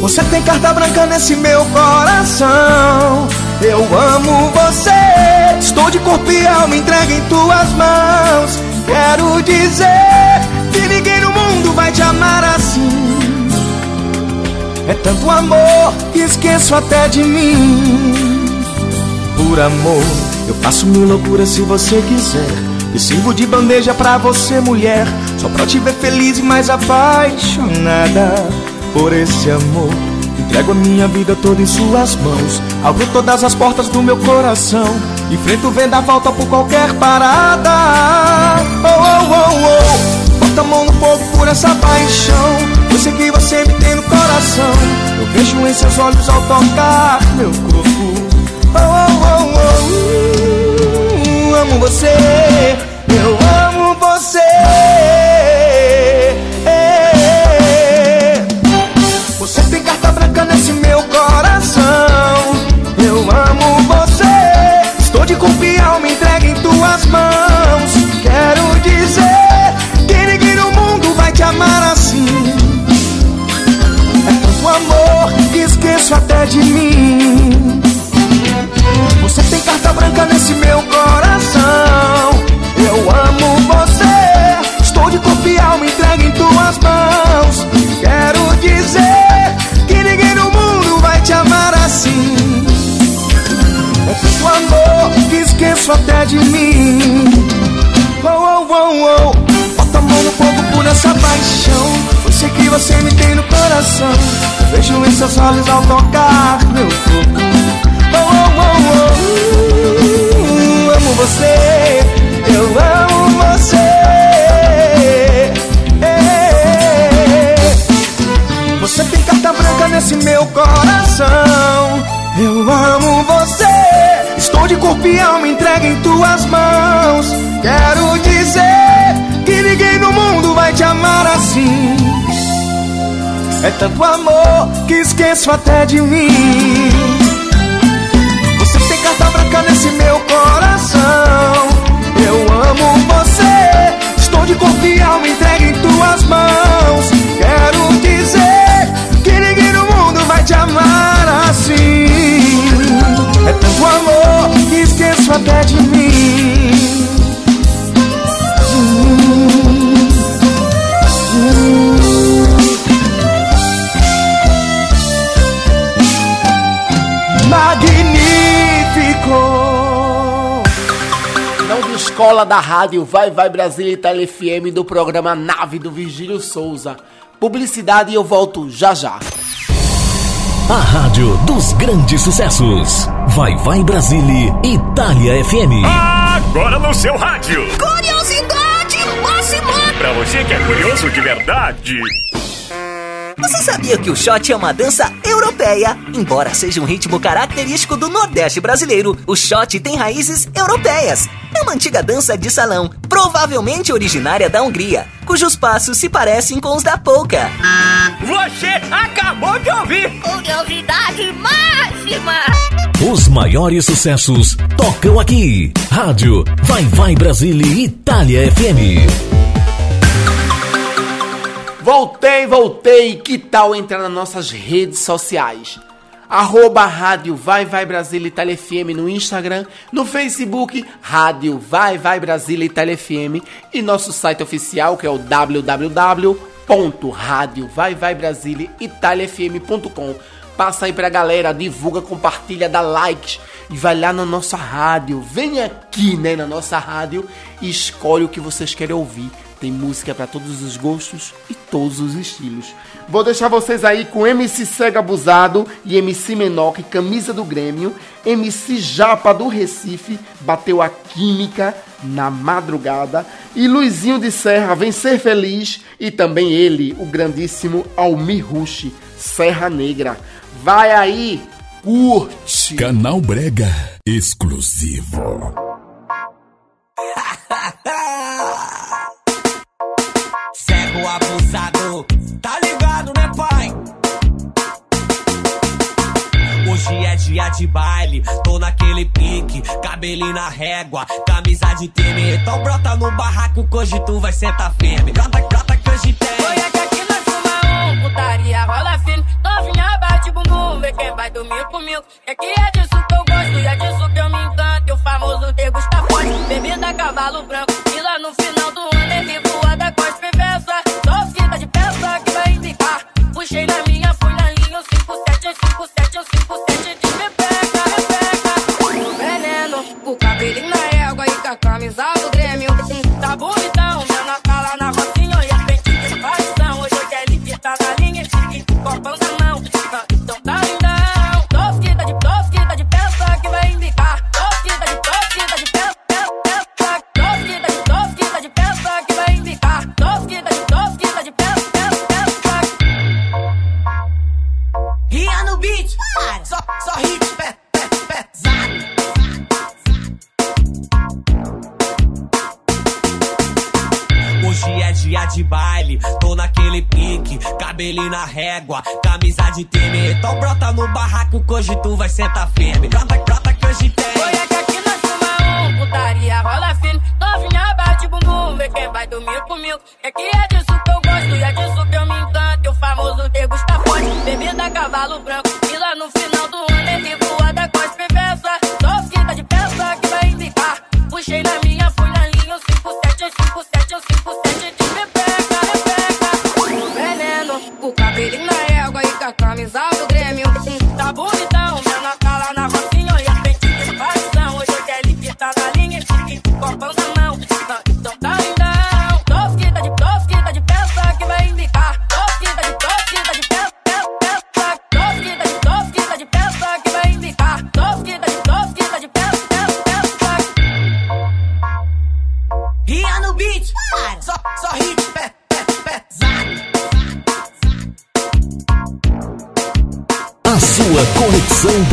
Você tem carta branca nesse meu coração. Eu amo você. Estou de corpo e alma entregue em tuas mãos. Quero dizer que ninguém no mundo vai te amar assim. É tanto amor que esqueço até de mim. Por amor, eu faço mil loucuras se você quiser. E sirvo de bandeja pra você, mulher. Só pra te ver feliz e mais apaixonada por esse amor. Entrego a minha vida toda em suas mãos. Abro todas as portas do meu coração. Enfrento o vendaval, por qualquer parada. Oh, oh, oh, oh. Bota a mão no fogo por essa paixão. Eu sei que você me tem no coração. Eu vejo em seus olhos ao tocar meu corpo. Oh, oh, oh, oh. Amo você. Eu amo. Você Estou de corpo e alma entregue em tuas mãos. Quero dizer que ninguém no mundo vai te amar assim. É tanto amor que esqueço até de mim. Você tem carta branca nesse meu coração. Eu amo até de mim. Oh, oh, oh, oh. Bota a mão no fogo por essa paixão. Eu sei que você me tem no coração. Eu vejo em seus olhos ao tocar meu corpo. Oh, oh, oh, oh. Amo você. Eu amo você. Você tem carta branca nesse meu coração. Eu amo você. Estou de corpo e alma entregue em tuas mãos. Quero dizer que ninguém no mundo vai te amar assim. É tanto amor que esqueço até de mim. Você tem carta branca nesse meu coração. Eu amo você. Estou de corpo e alma entregue em tuas mãos. Quero dizer que ninguém no mundo vai te amar assim. É tanto amor que esqueço até de mim. Magnífico! Não descola da rádio Vai Vai Brasília Itália FM do programa Nave do Virgílio Souza. Publicidade e eu volto já já. A rádio dos grandes sucessos. Vai Vai Brasília Itália FM. Agora no seu rádio. Curiosidade máxima! Pra você que é curioso de verdade. Você sabia que o shot é uma dança europeia? Embora seja um ritmo característico do Nordeste brasileiro, o shot tem raízes europeias. É uma antiga dança de salão, provavelmente originária da Hungria, cujos passos se parecem com os da polka. Você acabou de ouvir. Curiosidade máxima! Os maiores sucessos tocam aqui. Rádio Vai Vai Brasília Itália FM. Voltei, voltei. Que tal entrar nas nossas redes sociais? Arroba Rádio Vai Vai Brasília Itália FM no Instagram, no Facebook, Rádio Vai Vai Brasília Itália FM e nosso site oficial que é o www.radiovaiVaiBrasiliaItaliaFM.com Passa aí pra galera, divulga, compartilha, dá likes e vai lá na nossa rádio. Vem aqui, né, na nossa rádio e escolhe o que vocês querem ouvir. Tem música para todos os gostos e todos os estilos. Vou deixar vocês aí com MC Cega Abusado e MC Menoque, camisa do Grêmio. MC Japa do Recife, bateu a química na madrugada. E Luizinho de Serra, vem ser feliz. E também ele, o grandíssimo Almir Rushi, Serra Negra. Vai aí, curte! Canal Brega exclusivo. dia de baile, tô naquele pique, cabelinho na régua, camisa de time. Então brota no barraco hoje tu vai sentar firme. Brota, brota que hoje tem. Olha é que aqui nós fuma um, putaria rola firme. Novinha bate bumbum, vê quem vai dormir comigo. É que é disso que eu gosto, e é disso que eu me encanto. E o famoso degusta forte, bebida cavalo branco. E lá no final do ano é vai. ele na régua. Camisa de time, então brota no barraco, hoje tu vai sentar firme. Brota, brota que hoje tem. Olha que aqui nós fuma um, putaria rola firme. Novinha bate bumbum, vê quem vai dormir comigo. É que é disso que eu gosto e é disso que eu me encanto. O famoso degusta forte, bebida cavalo branco. E lá no final do ano ele voa da costa, viver só. Só fica de peça que vai indicar. Puxei na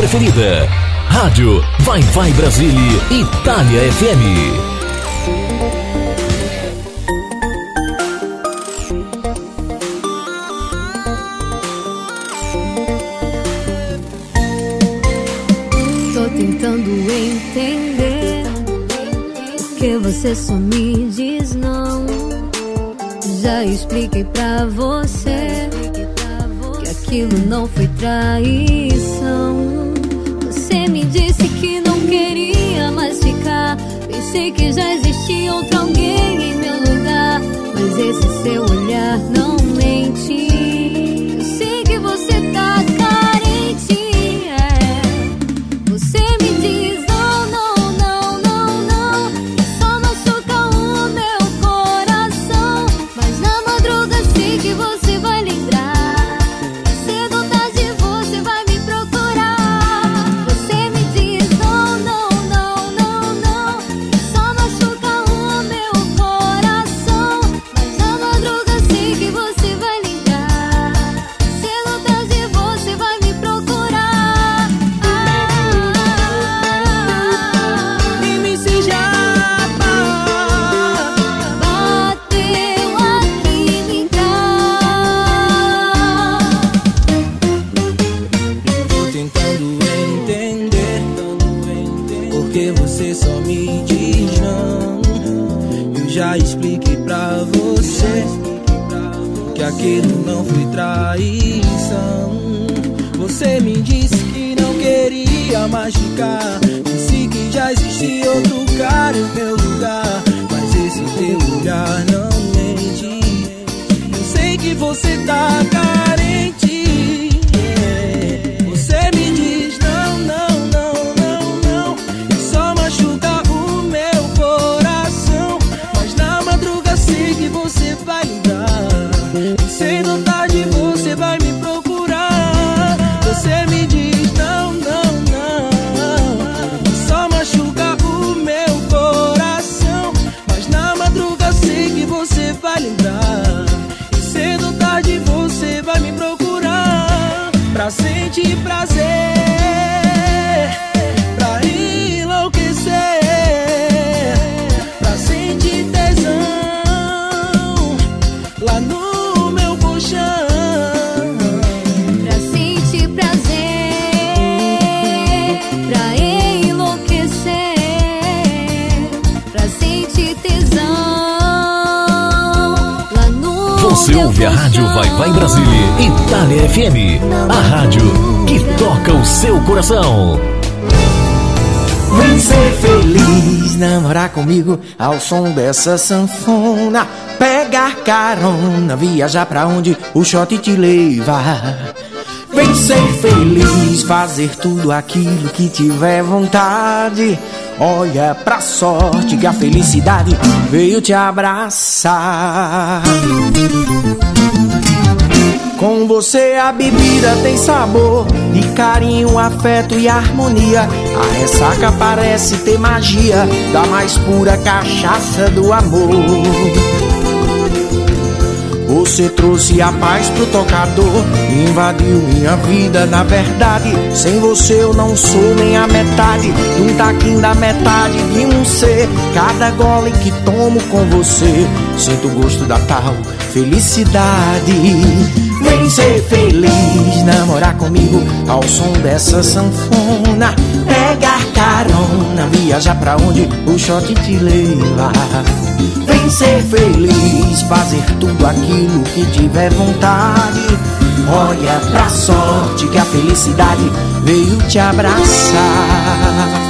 preferida. Rádio Vai Vai Brasília, Itália FM. tentando entender porque você só me diz não. Já expliquei pra você que aquilo não foi traição queria mais ficar. Pensei que já existia outro alguém em meu lugar. Mas esse seu olhar não mente. Ao som dessa sanfona. Pegar carona, viajar pra onde o shot te leva. Vem ser feliz, fazer tudo aquilo que tiver vontade. Olha pra sorte que a felicidade veio te abraçar. Com você a bebida tem sabor de carinho, afeto e harmonia. A ressaca parece ter magia da mais pura cachaça do amor. Você trouxe a paz pro tocador, invadiu minha vida, na verdade. Sem você eu não sou nem a metade de um taquinho da metade de um ser. Cada gole que tomo com você, sinto o gosto da tal felicidade. Vem ser feliz, namorar comigo ao som dessa sanfona. Pegar carona, viajar pra onde o shot te leva. Vem ser feliz, fazer tudo aquilo que tiver vontade. Olha pra sorte que a felicidade veio te abraçar.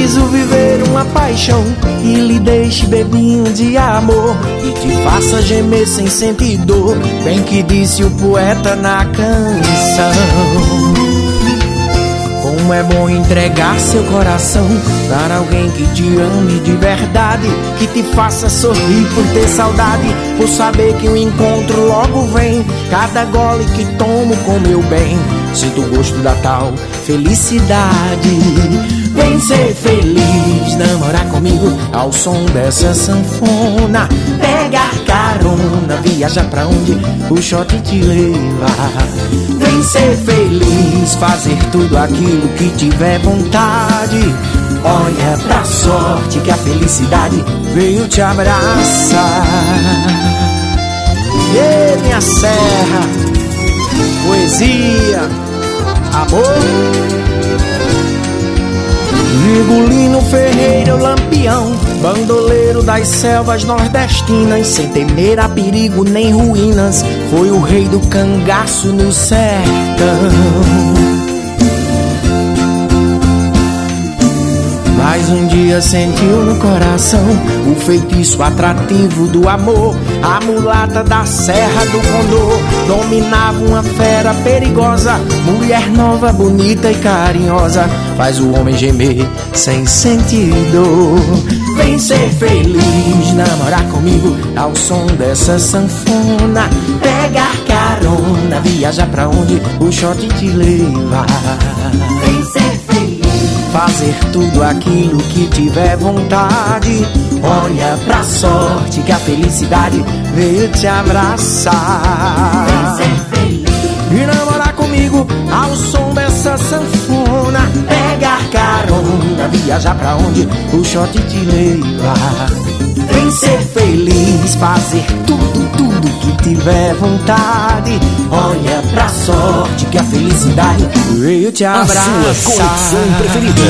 Preciso viver uma paixão que lhe deixe bebinho de amor e te faça gemer sem sentir dor, bem que disse o poeta na canção. Como é bom entregar seu coração para alguém que te ame de verdade, que te faça sorrir por ter saudade, por saber que o encontro logo vem. Cada gole que tomo com meu bem, sinto o gosto da tal felicidade. Vem ser feliz, namorar comigo ao som dessa sanfona. Pegar carona, viajar pra onde o shot te leva. Vem ser feliz, fazer tudo aquilo que tiver vontade. Olha pra sorte que a felicidade veio te abraçar. E minha serra, poesia, amor. Virgulino Ferreira, o lampião, bandoleiro das selvas nordestinas, sem temer a perigo nem ruínas, foi o rei do cangaço no sertão. Um dia sentiu no coração o feitiço atrativo do amor. A mulata da Serra do Condor dominava uma fera perigosa. Mulher nova, bonita e carinhosa, faz o homem gemer sem sentido. Vem ser feliz, namorar comigo ao som dessa sanfona. Pegar carona, viajar pra onde o shot te leva. Vem ser fazer tudo aquilo que tiver vontade. Olha pra sorte que a felicidade veio te abraçar. E namorar comigo ao som dessa sanfona. Pegar carona, viajar pra onde o shot te leva. Vem ser feliz, fazer tudo, tudo que tiver vontade. Olha pra sorte que a felicidade veio te A abraçar. sua conexão preferida.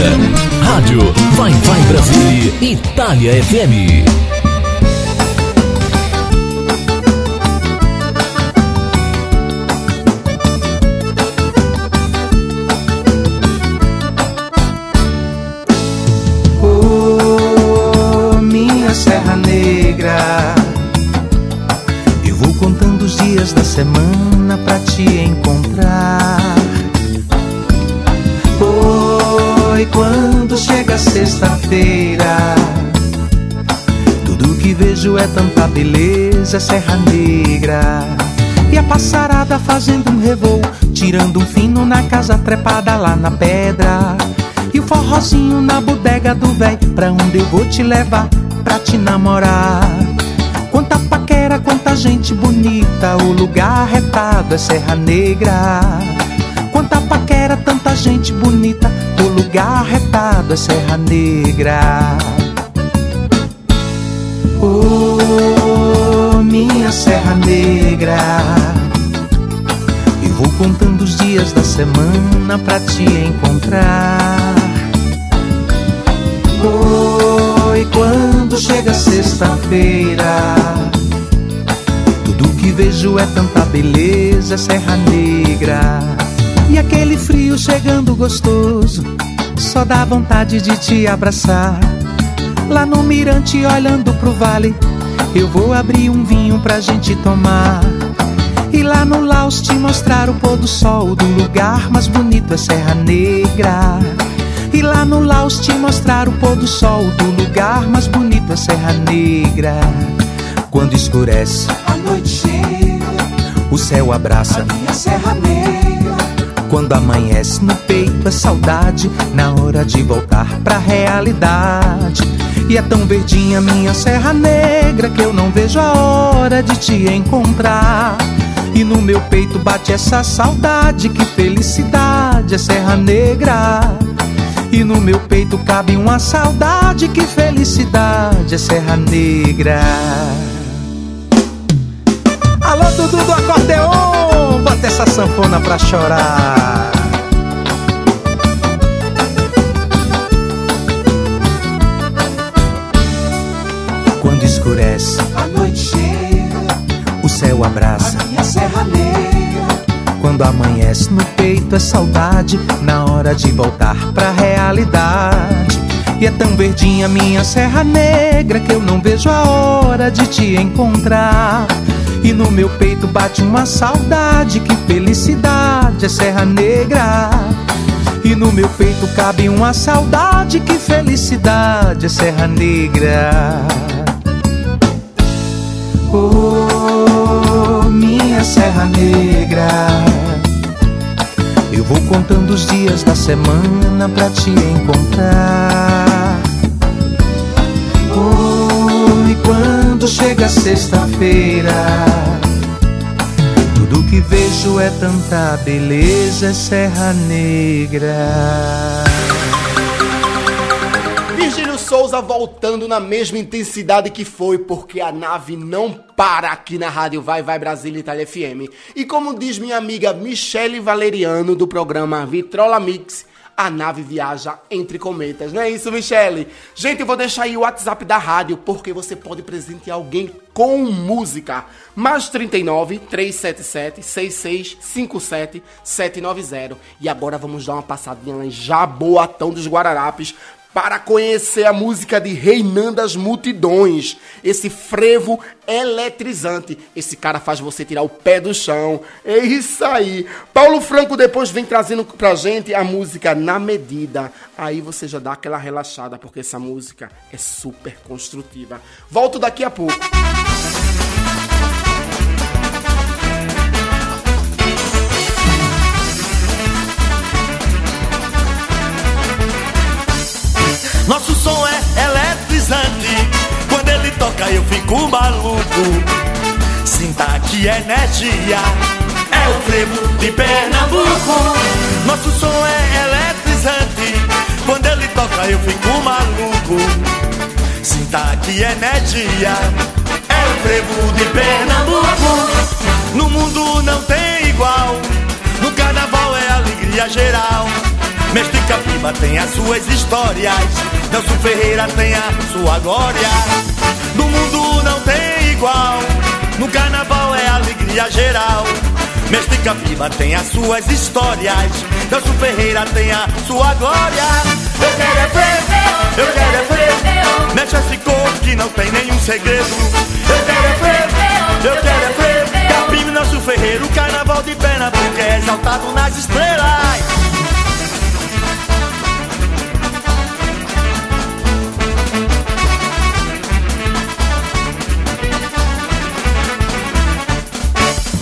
Rádio Vai Vai Brasil Itália FM. Beleza, é Serra Negra. E a passarada fazendo um revoo, tirando um fino na casa trepada lá na pedra. E o forrozinho na bodega do véi, pra onde eu vou te levar, pra te namorar. Quanta paquera, quanta gente bonita, o lugar arretado é Serra Negra. Quanta paquera, tanta gente bonita, o lugar arretado é Serra Negra. Oh, minha Serra Negra. E vou contando os dias da semana pra te encontrar. e quando chega sexta-feira, tudo que vejo é tanta beleza, Serra Negra. E aquele frio chegando gostoso, só dá vontade de te abraçar. Lá no mirante, olhando pro vale, eu vou abrir um vinho pra gente tomar. E lá no Laos te mostrar o pôr do sol do lugar mais bonito é Serra Negra. E lá no Laos te mostrar o pôr do sol do lugar mais bonito é Serra Negra. Quando escurece, a noite chega, o céu abraça a minha Serra Negra. Quando amanhece no peito é saudade, na hora de voltar pra realidade. E é tão verdinha minha Serra Negra que eu não vejo a hora de te encontrar. E no meu peito bate essa saudade, que felicidade é Serra Negra. E no meu peito cabe uma saudade, que felicidade é Serra Negra. Alô, Dudu do acordeon, bota essa sanfona pra chorar. Escurece, a noite chega, o céu abraça a minha Serra Negra. Quando amanhece no peito é saudade, na hora de voltar pra realidade. E é tão verdinha minha Serra Negra que eu não vejo a hora de te encontrar. E no meu peito bate uma saudade, que felicidade é Serra Negra. E no meu peito cabe uma saudade, que felicidade é Serra Negra. Oh, minha Serra Negra. Eu vou contando os dias da semana pra te encontrar. Oh, e quando chega sexta-feira, tudo que vejo é tanta beleza, é Serra Negra. Souza voltando na mesma intensidade que foi, porque a nave não para aqui na rádio Vai Vai Brasília Itália FM. E como diz minha amiga Michele Valeriano do programa Vitrola Mix, a nave viaja entre cometas, não é isso, Michele? Gente, eu vou deixar aí o WhatsApp da rádio, porque você pode presentear alguém com música. Mais 39 377 6657 790. E agora vamos dar uma passadinha em Jaboatão dos Guararapes para conhecer a música de Reinando as Multidões. Esse frevo eletrizante. Esse cara faz você tirar o pé do chão. É isso aí. Paulo Franco depois vem trazendo pra gente a música Na Medida. Aí você já dá aquela relaxada, porque essa música é super construtiva. Volto daqui a pouco. Eu fico maluco. Sinta que energia é o frevo de Pernambuco. Nosso som é eletrizante. Quando ele toca, eu fico maluco. Sinta que energia é o frevo de Pernambuco. No mundo não tem igual. No carnaval é alegria geral. Mestre Capiba tem as suas histórias, Nelson Ferreira tem a sua glória. No mundo não tem igual, no carnaval é alegria geral. Mestre Capiba tem as suas histórias, Nelson Ferreira tem a sua glória. Eu quero é frevo, eu quero é frevo, mexe esse corpo que não tem nenhum segredo. Eu quero é frevo, eu quero é frevo, Capim Nelson Ferreira, o carnaval de Pernambuco é exaltado nas estrelas.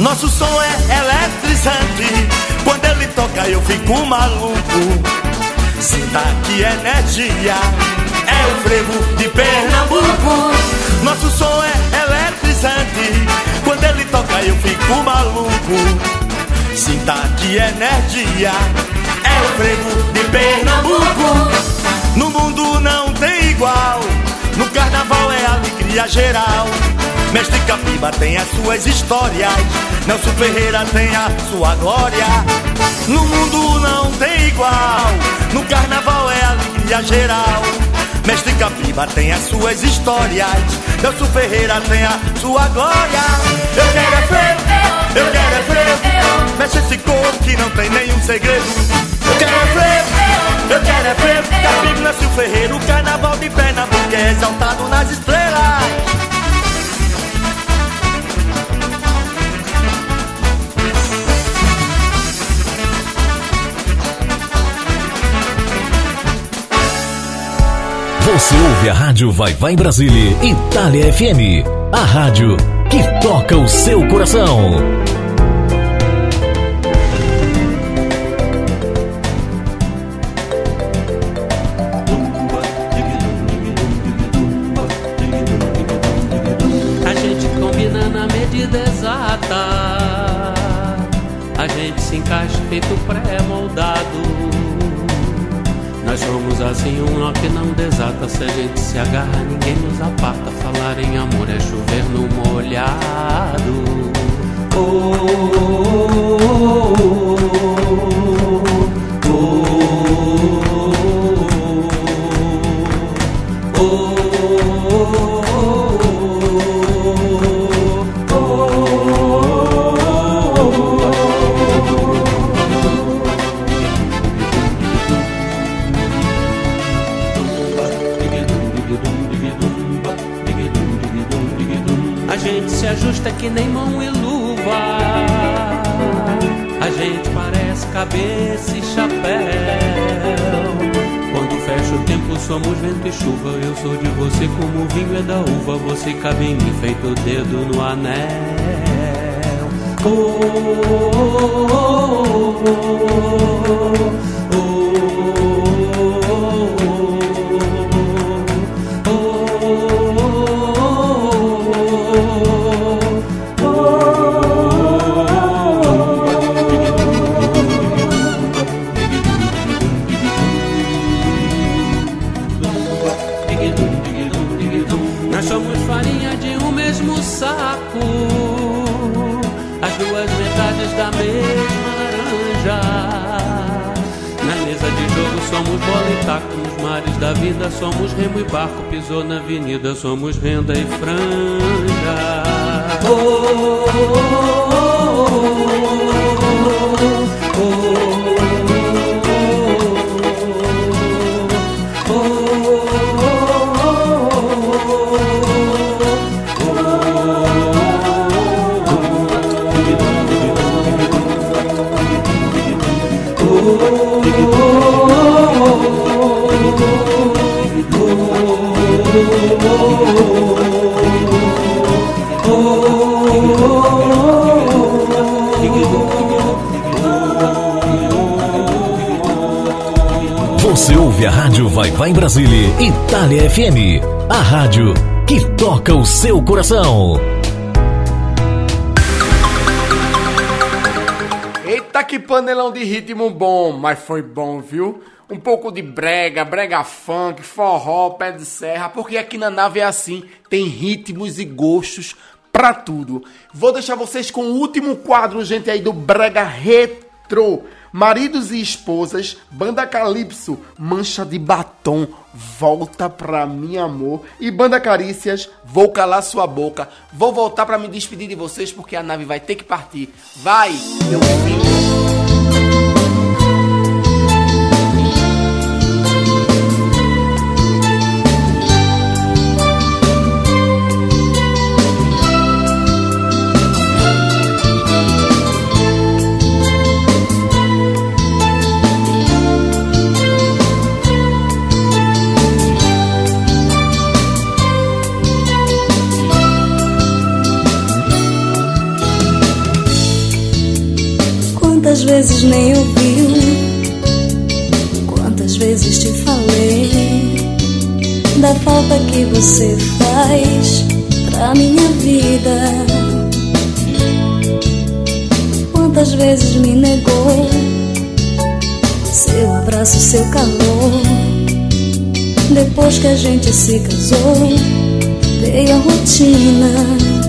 Nosso som é eletrizante. Quando ele toca, eu fico maluco. Sinta que energia é o frevo de Pernambuco. Nosso som é eletrizante. Quando ele toca, eu fico maluco. Sinta que energia é o frevo de Pernambuco. Geral. Mestre Capiba tem as suas histórias, Nelson Ferreira tem a sua glória. No mundo não tem igual, no carnaval é alegria geral. Mestre Capiba tem as suas histórias. Nelson Ferreira tem a sua glória. Eu quero é frevo, eu quero é frevo. Mexe esse corpo que não tem nenhum segredo. Eu quero é frevo, eu quero é frevo. Capiba, Nelson Ferreira, o carnaval de Pernambuco é exaltado nas estrelas. Você ouve a rádio Vai Vai Brasília, Itália FM. A rádio que toca o seu coração. Assim, um nó que não desata. Se a gente se agarra, ninguém nos aparta. Falar em amor é chover no molhado. Oh, oh, oh, sou de você como vinho é da uva. Você cabe em mim, feito dedo no anel. Oh, oh, oh, oh, somos remo e barco. Pisou na avenida, somos renda e franja. Oh, oh, oh, ouve a rádio Vai Vai Brasília, Itália FM. A rádio que toca o seu coração. Eita que panelão de ritmo bom, mas foi bom, viu? Um pouco de brega, brega funk, forró, pé de serra, porque aqui na nave é assim, tem ritmos e gostos pra tudo. Vou deixar vocês com o último quadro, gente, aí do brega retrô. Maridos e esposas, banda Calypso, mancha de batom, volta pra mim, amor. E banda Carícias, vou calar sua boca. Vou voltar pra me despedir de vocês porque a nave vai ter que partir. Vai, meu filho. Vezes nem ouviu? Quantas vezes te falei da falta que você faz pra minha vida? Quantas vezes me negou seu abraço, seu calor? Depois que a gente se casou, veio a rotina.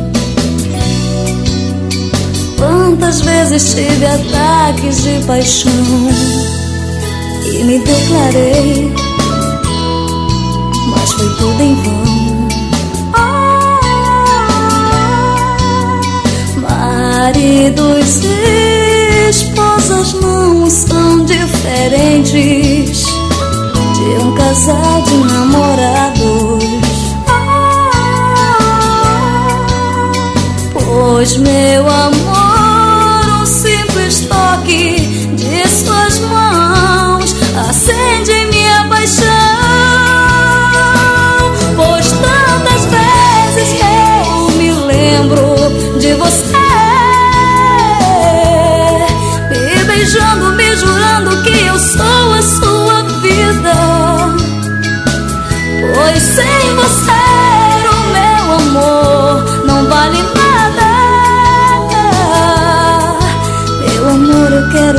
Quantas vezes tive ataques de paixão e me declarei mas foi tudo em vão. Maridos e esposas não são diferentes de um casal de namorados. Pois, meu amor, toque de suas mãos acende minha paixão. Pois tantas vezes eu me lembro de você. Me beijando, me jurando que eu sou a sua vida. Pois sem você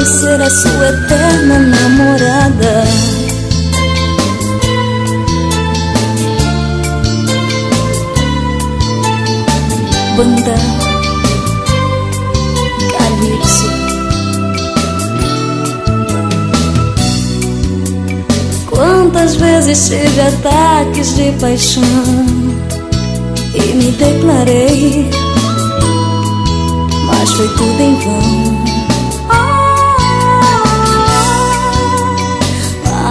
quero ser a sua eterna namorada. Banda Calypso. Quantas vezes tive ataques de paixão e me declarei, mas foi tudo em vão.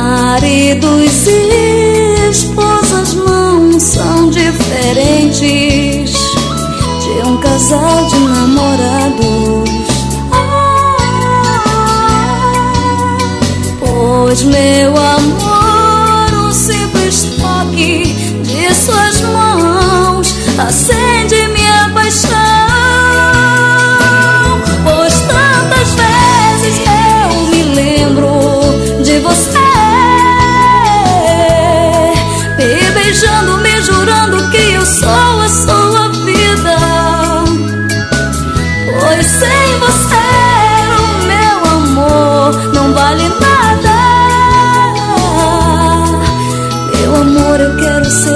Maridos e esposas não são diferentes de um casal de namorados. Pois, meu amor, um simples toque de suas mãos acende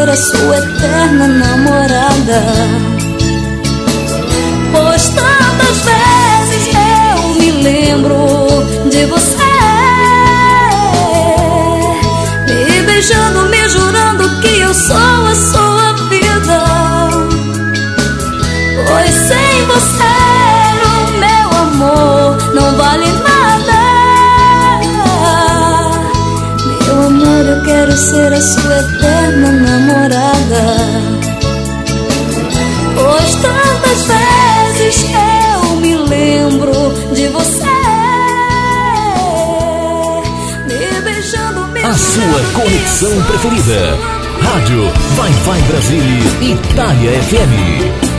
ser a sua eterna namorada. Pois tantas vezes eu me lembro de você, me beijando, me jurando que eu sou a sua vida. Pois sem você quero ser a sua eterna namorada. Pois tantas vezes eu me lembro de você. Me beijando, me A sua conexão preferida. Rádio Wi-Fi Brasília, Itália FM.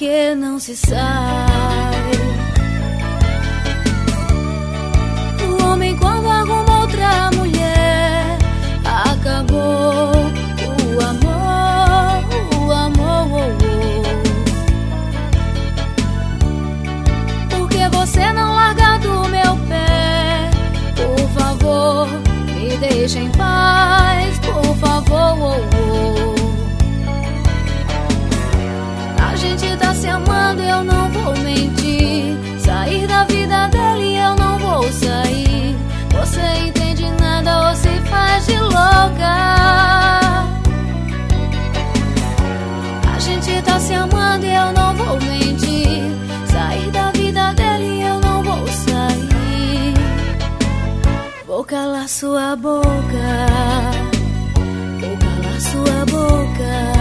que não se sai. O homem quando arruma se amando, eu não vou mentir. Sair da vida dele, eu não vou sair. Você entende nada ou se faz de louca. A gente tá se amando, eu não vou mentir. Sair da vida dele, eu não vou sair. Vou calar sua boca. Vou calar sua boca.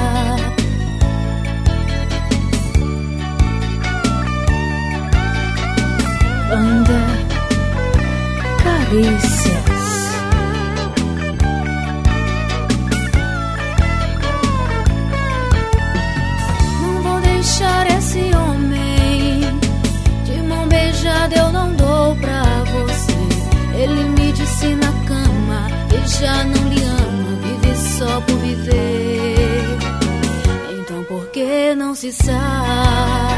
já não lhe ama, vive só por viver. Então por que não se sabe?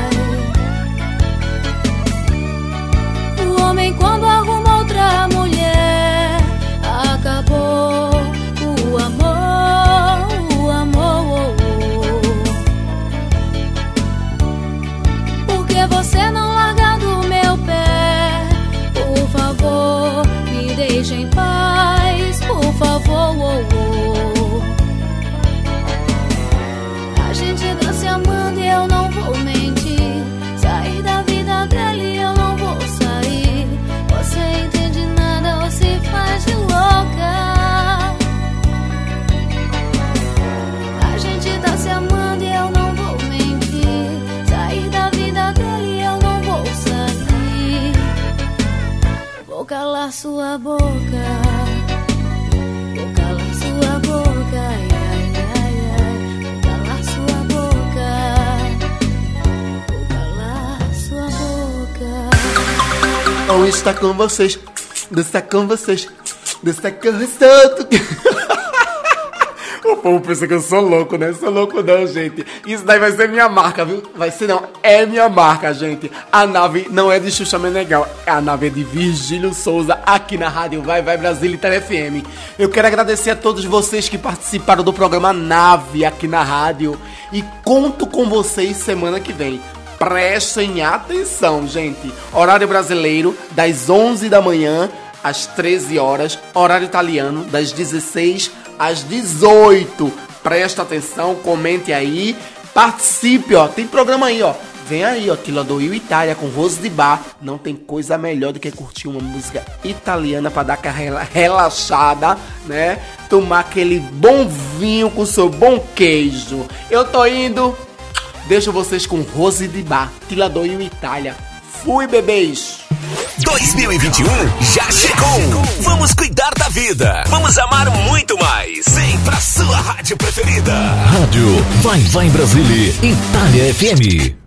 boca. Vou calar sua boca. Ai, ai, ai. Vou calar sua boca. Vou calar sua boca. Não está com vocês. Dança com vocês. Dança com o santo povo pensa que eu sou louco, né? Sou louco não, gente. Isso daí vai ser minha marca, viu? Vai ser não, é minha marca, gente. A nave não é de Xuxa Meneghel, a nave é de Virgílio Souza, aqui na rádio Vai Vai Brasil e FM. Eu quero agradecer a todos vocês que participaram do programa Nave aqui na rádio. E conto com vocês semana que vem. Prestem atenção, gente. Horário brasileiro, das 11 da manhã às 13 horas. Horário italiano, das 16 às 18. Presta atenção, comente aí, participe, ó. Tem programa aí, ó. Vem aí, ó, Tila do Rio Itália com Rose de Bar. Não tem coisa melhor do que curtir uma música italiana para dar aquela relaxada, né? Tomar aquele bom vinho com seu bom queijo. Eu tô indo. Deixo vocês com Rose de Bar, Tila do Rio Itália. Fui, bebês! 2021 já chegou! Vamos cuidar da vida! Vamos amar muito mais! Vem pra sua rádio preferida! Rádio Vai Vai Brasília, Itália FM.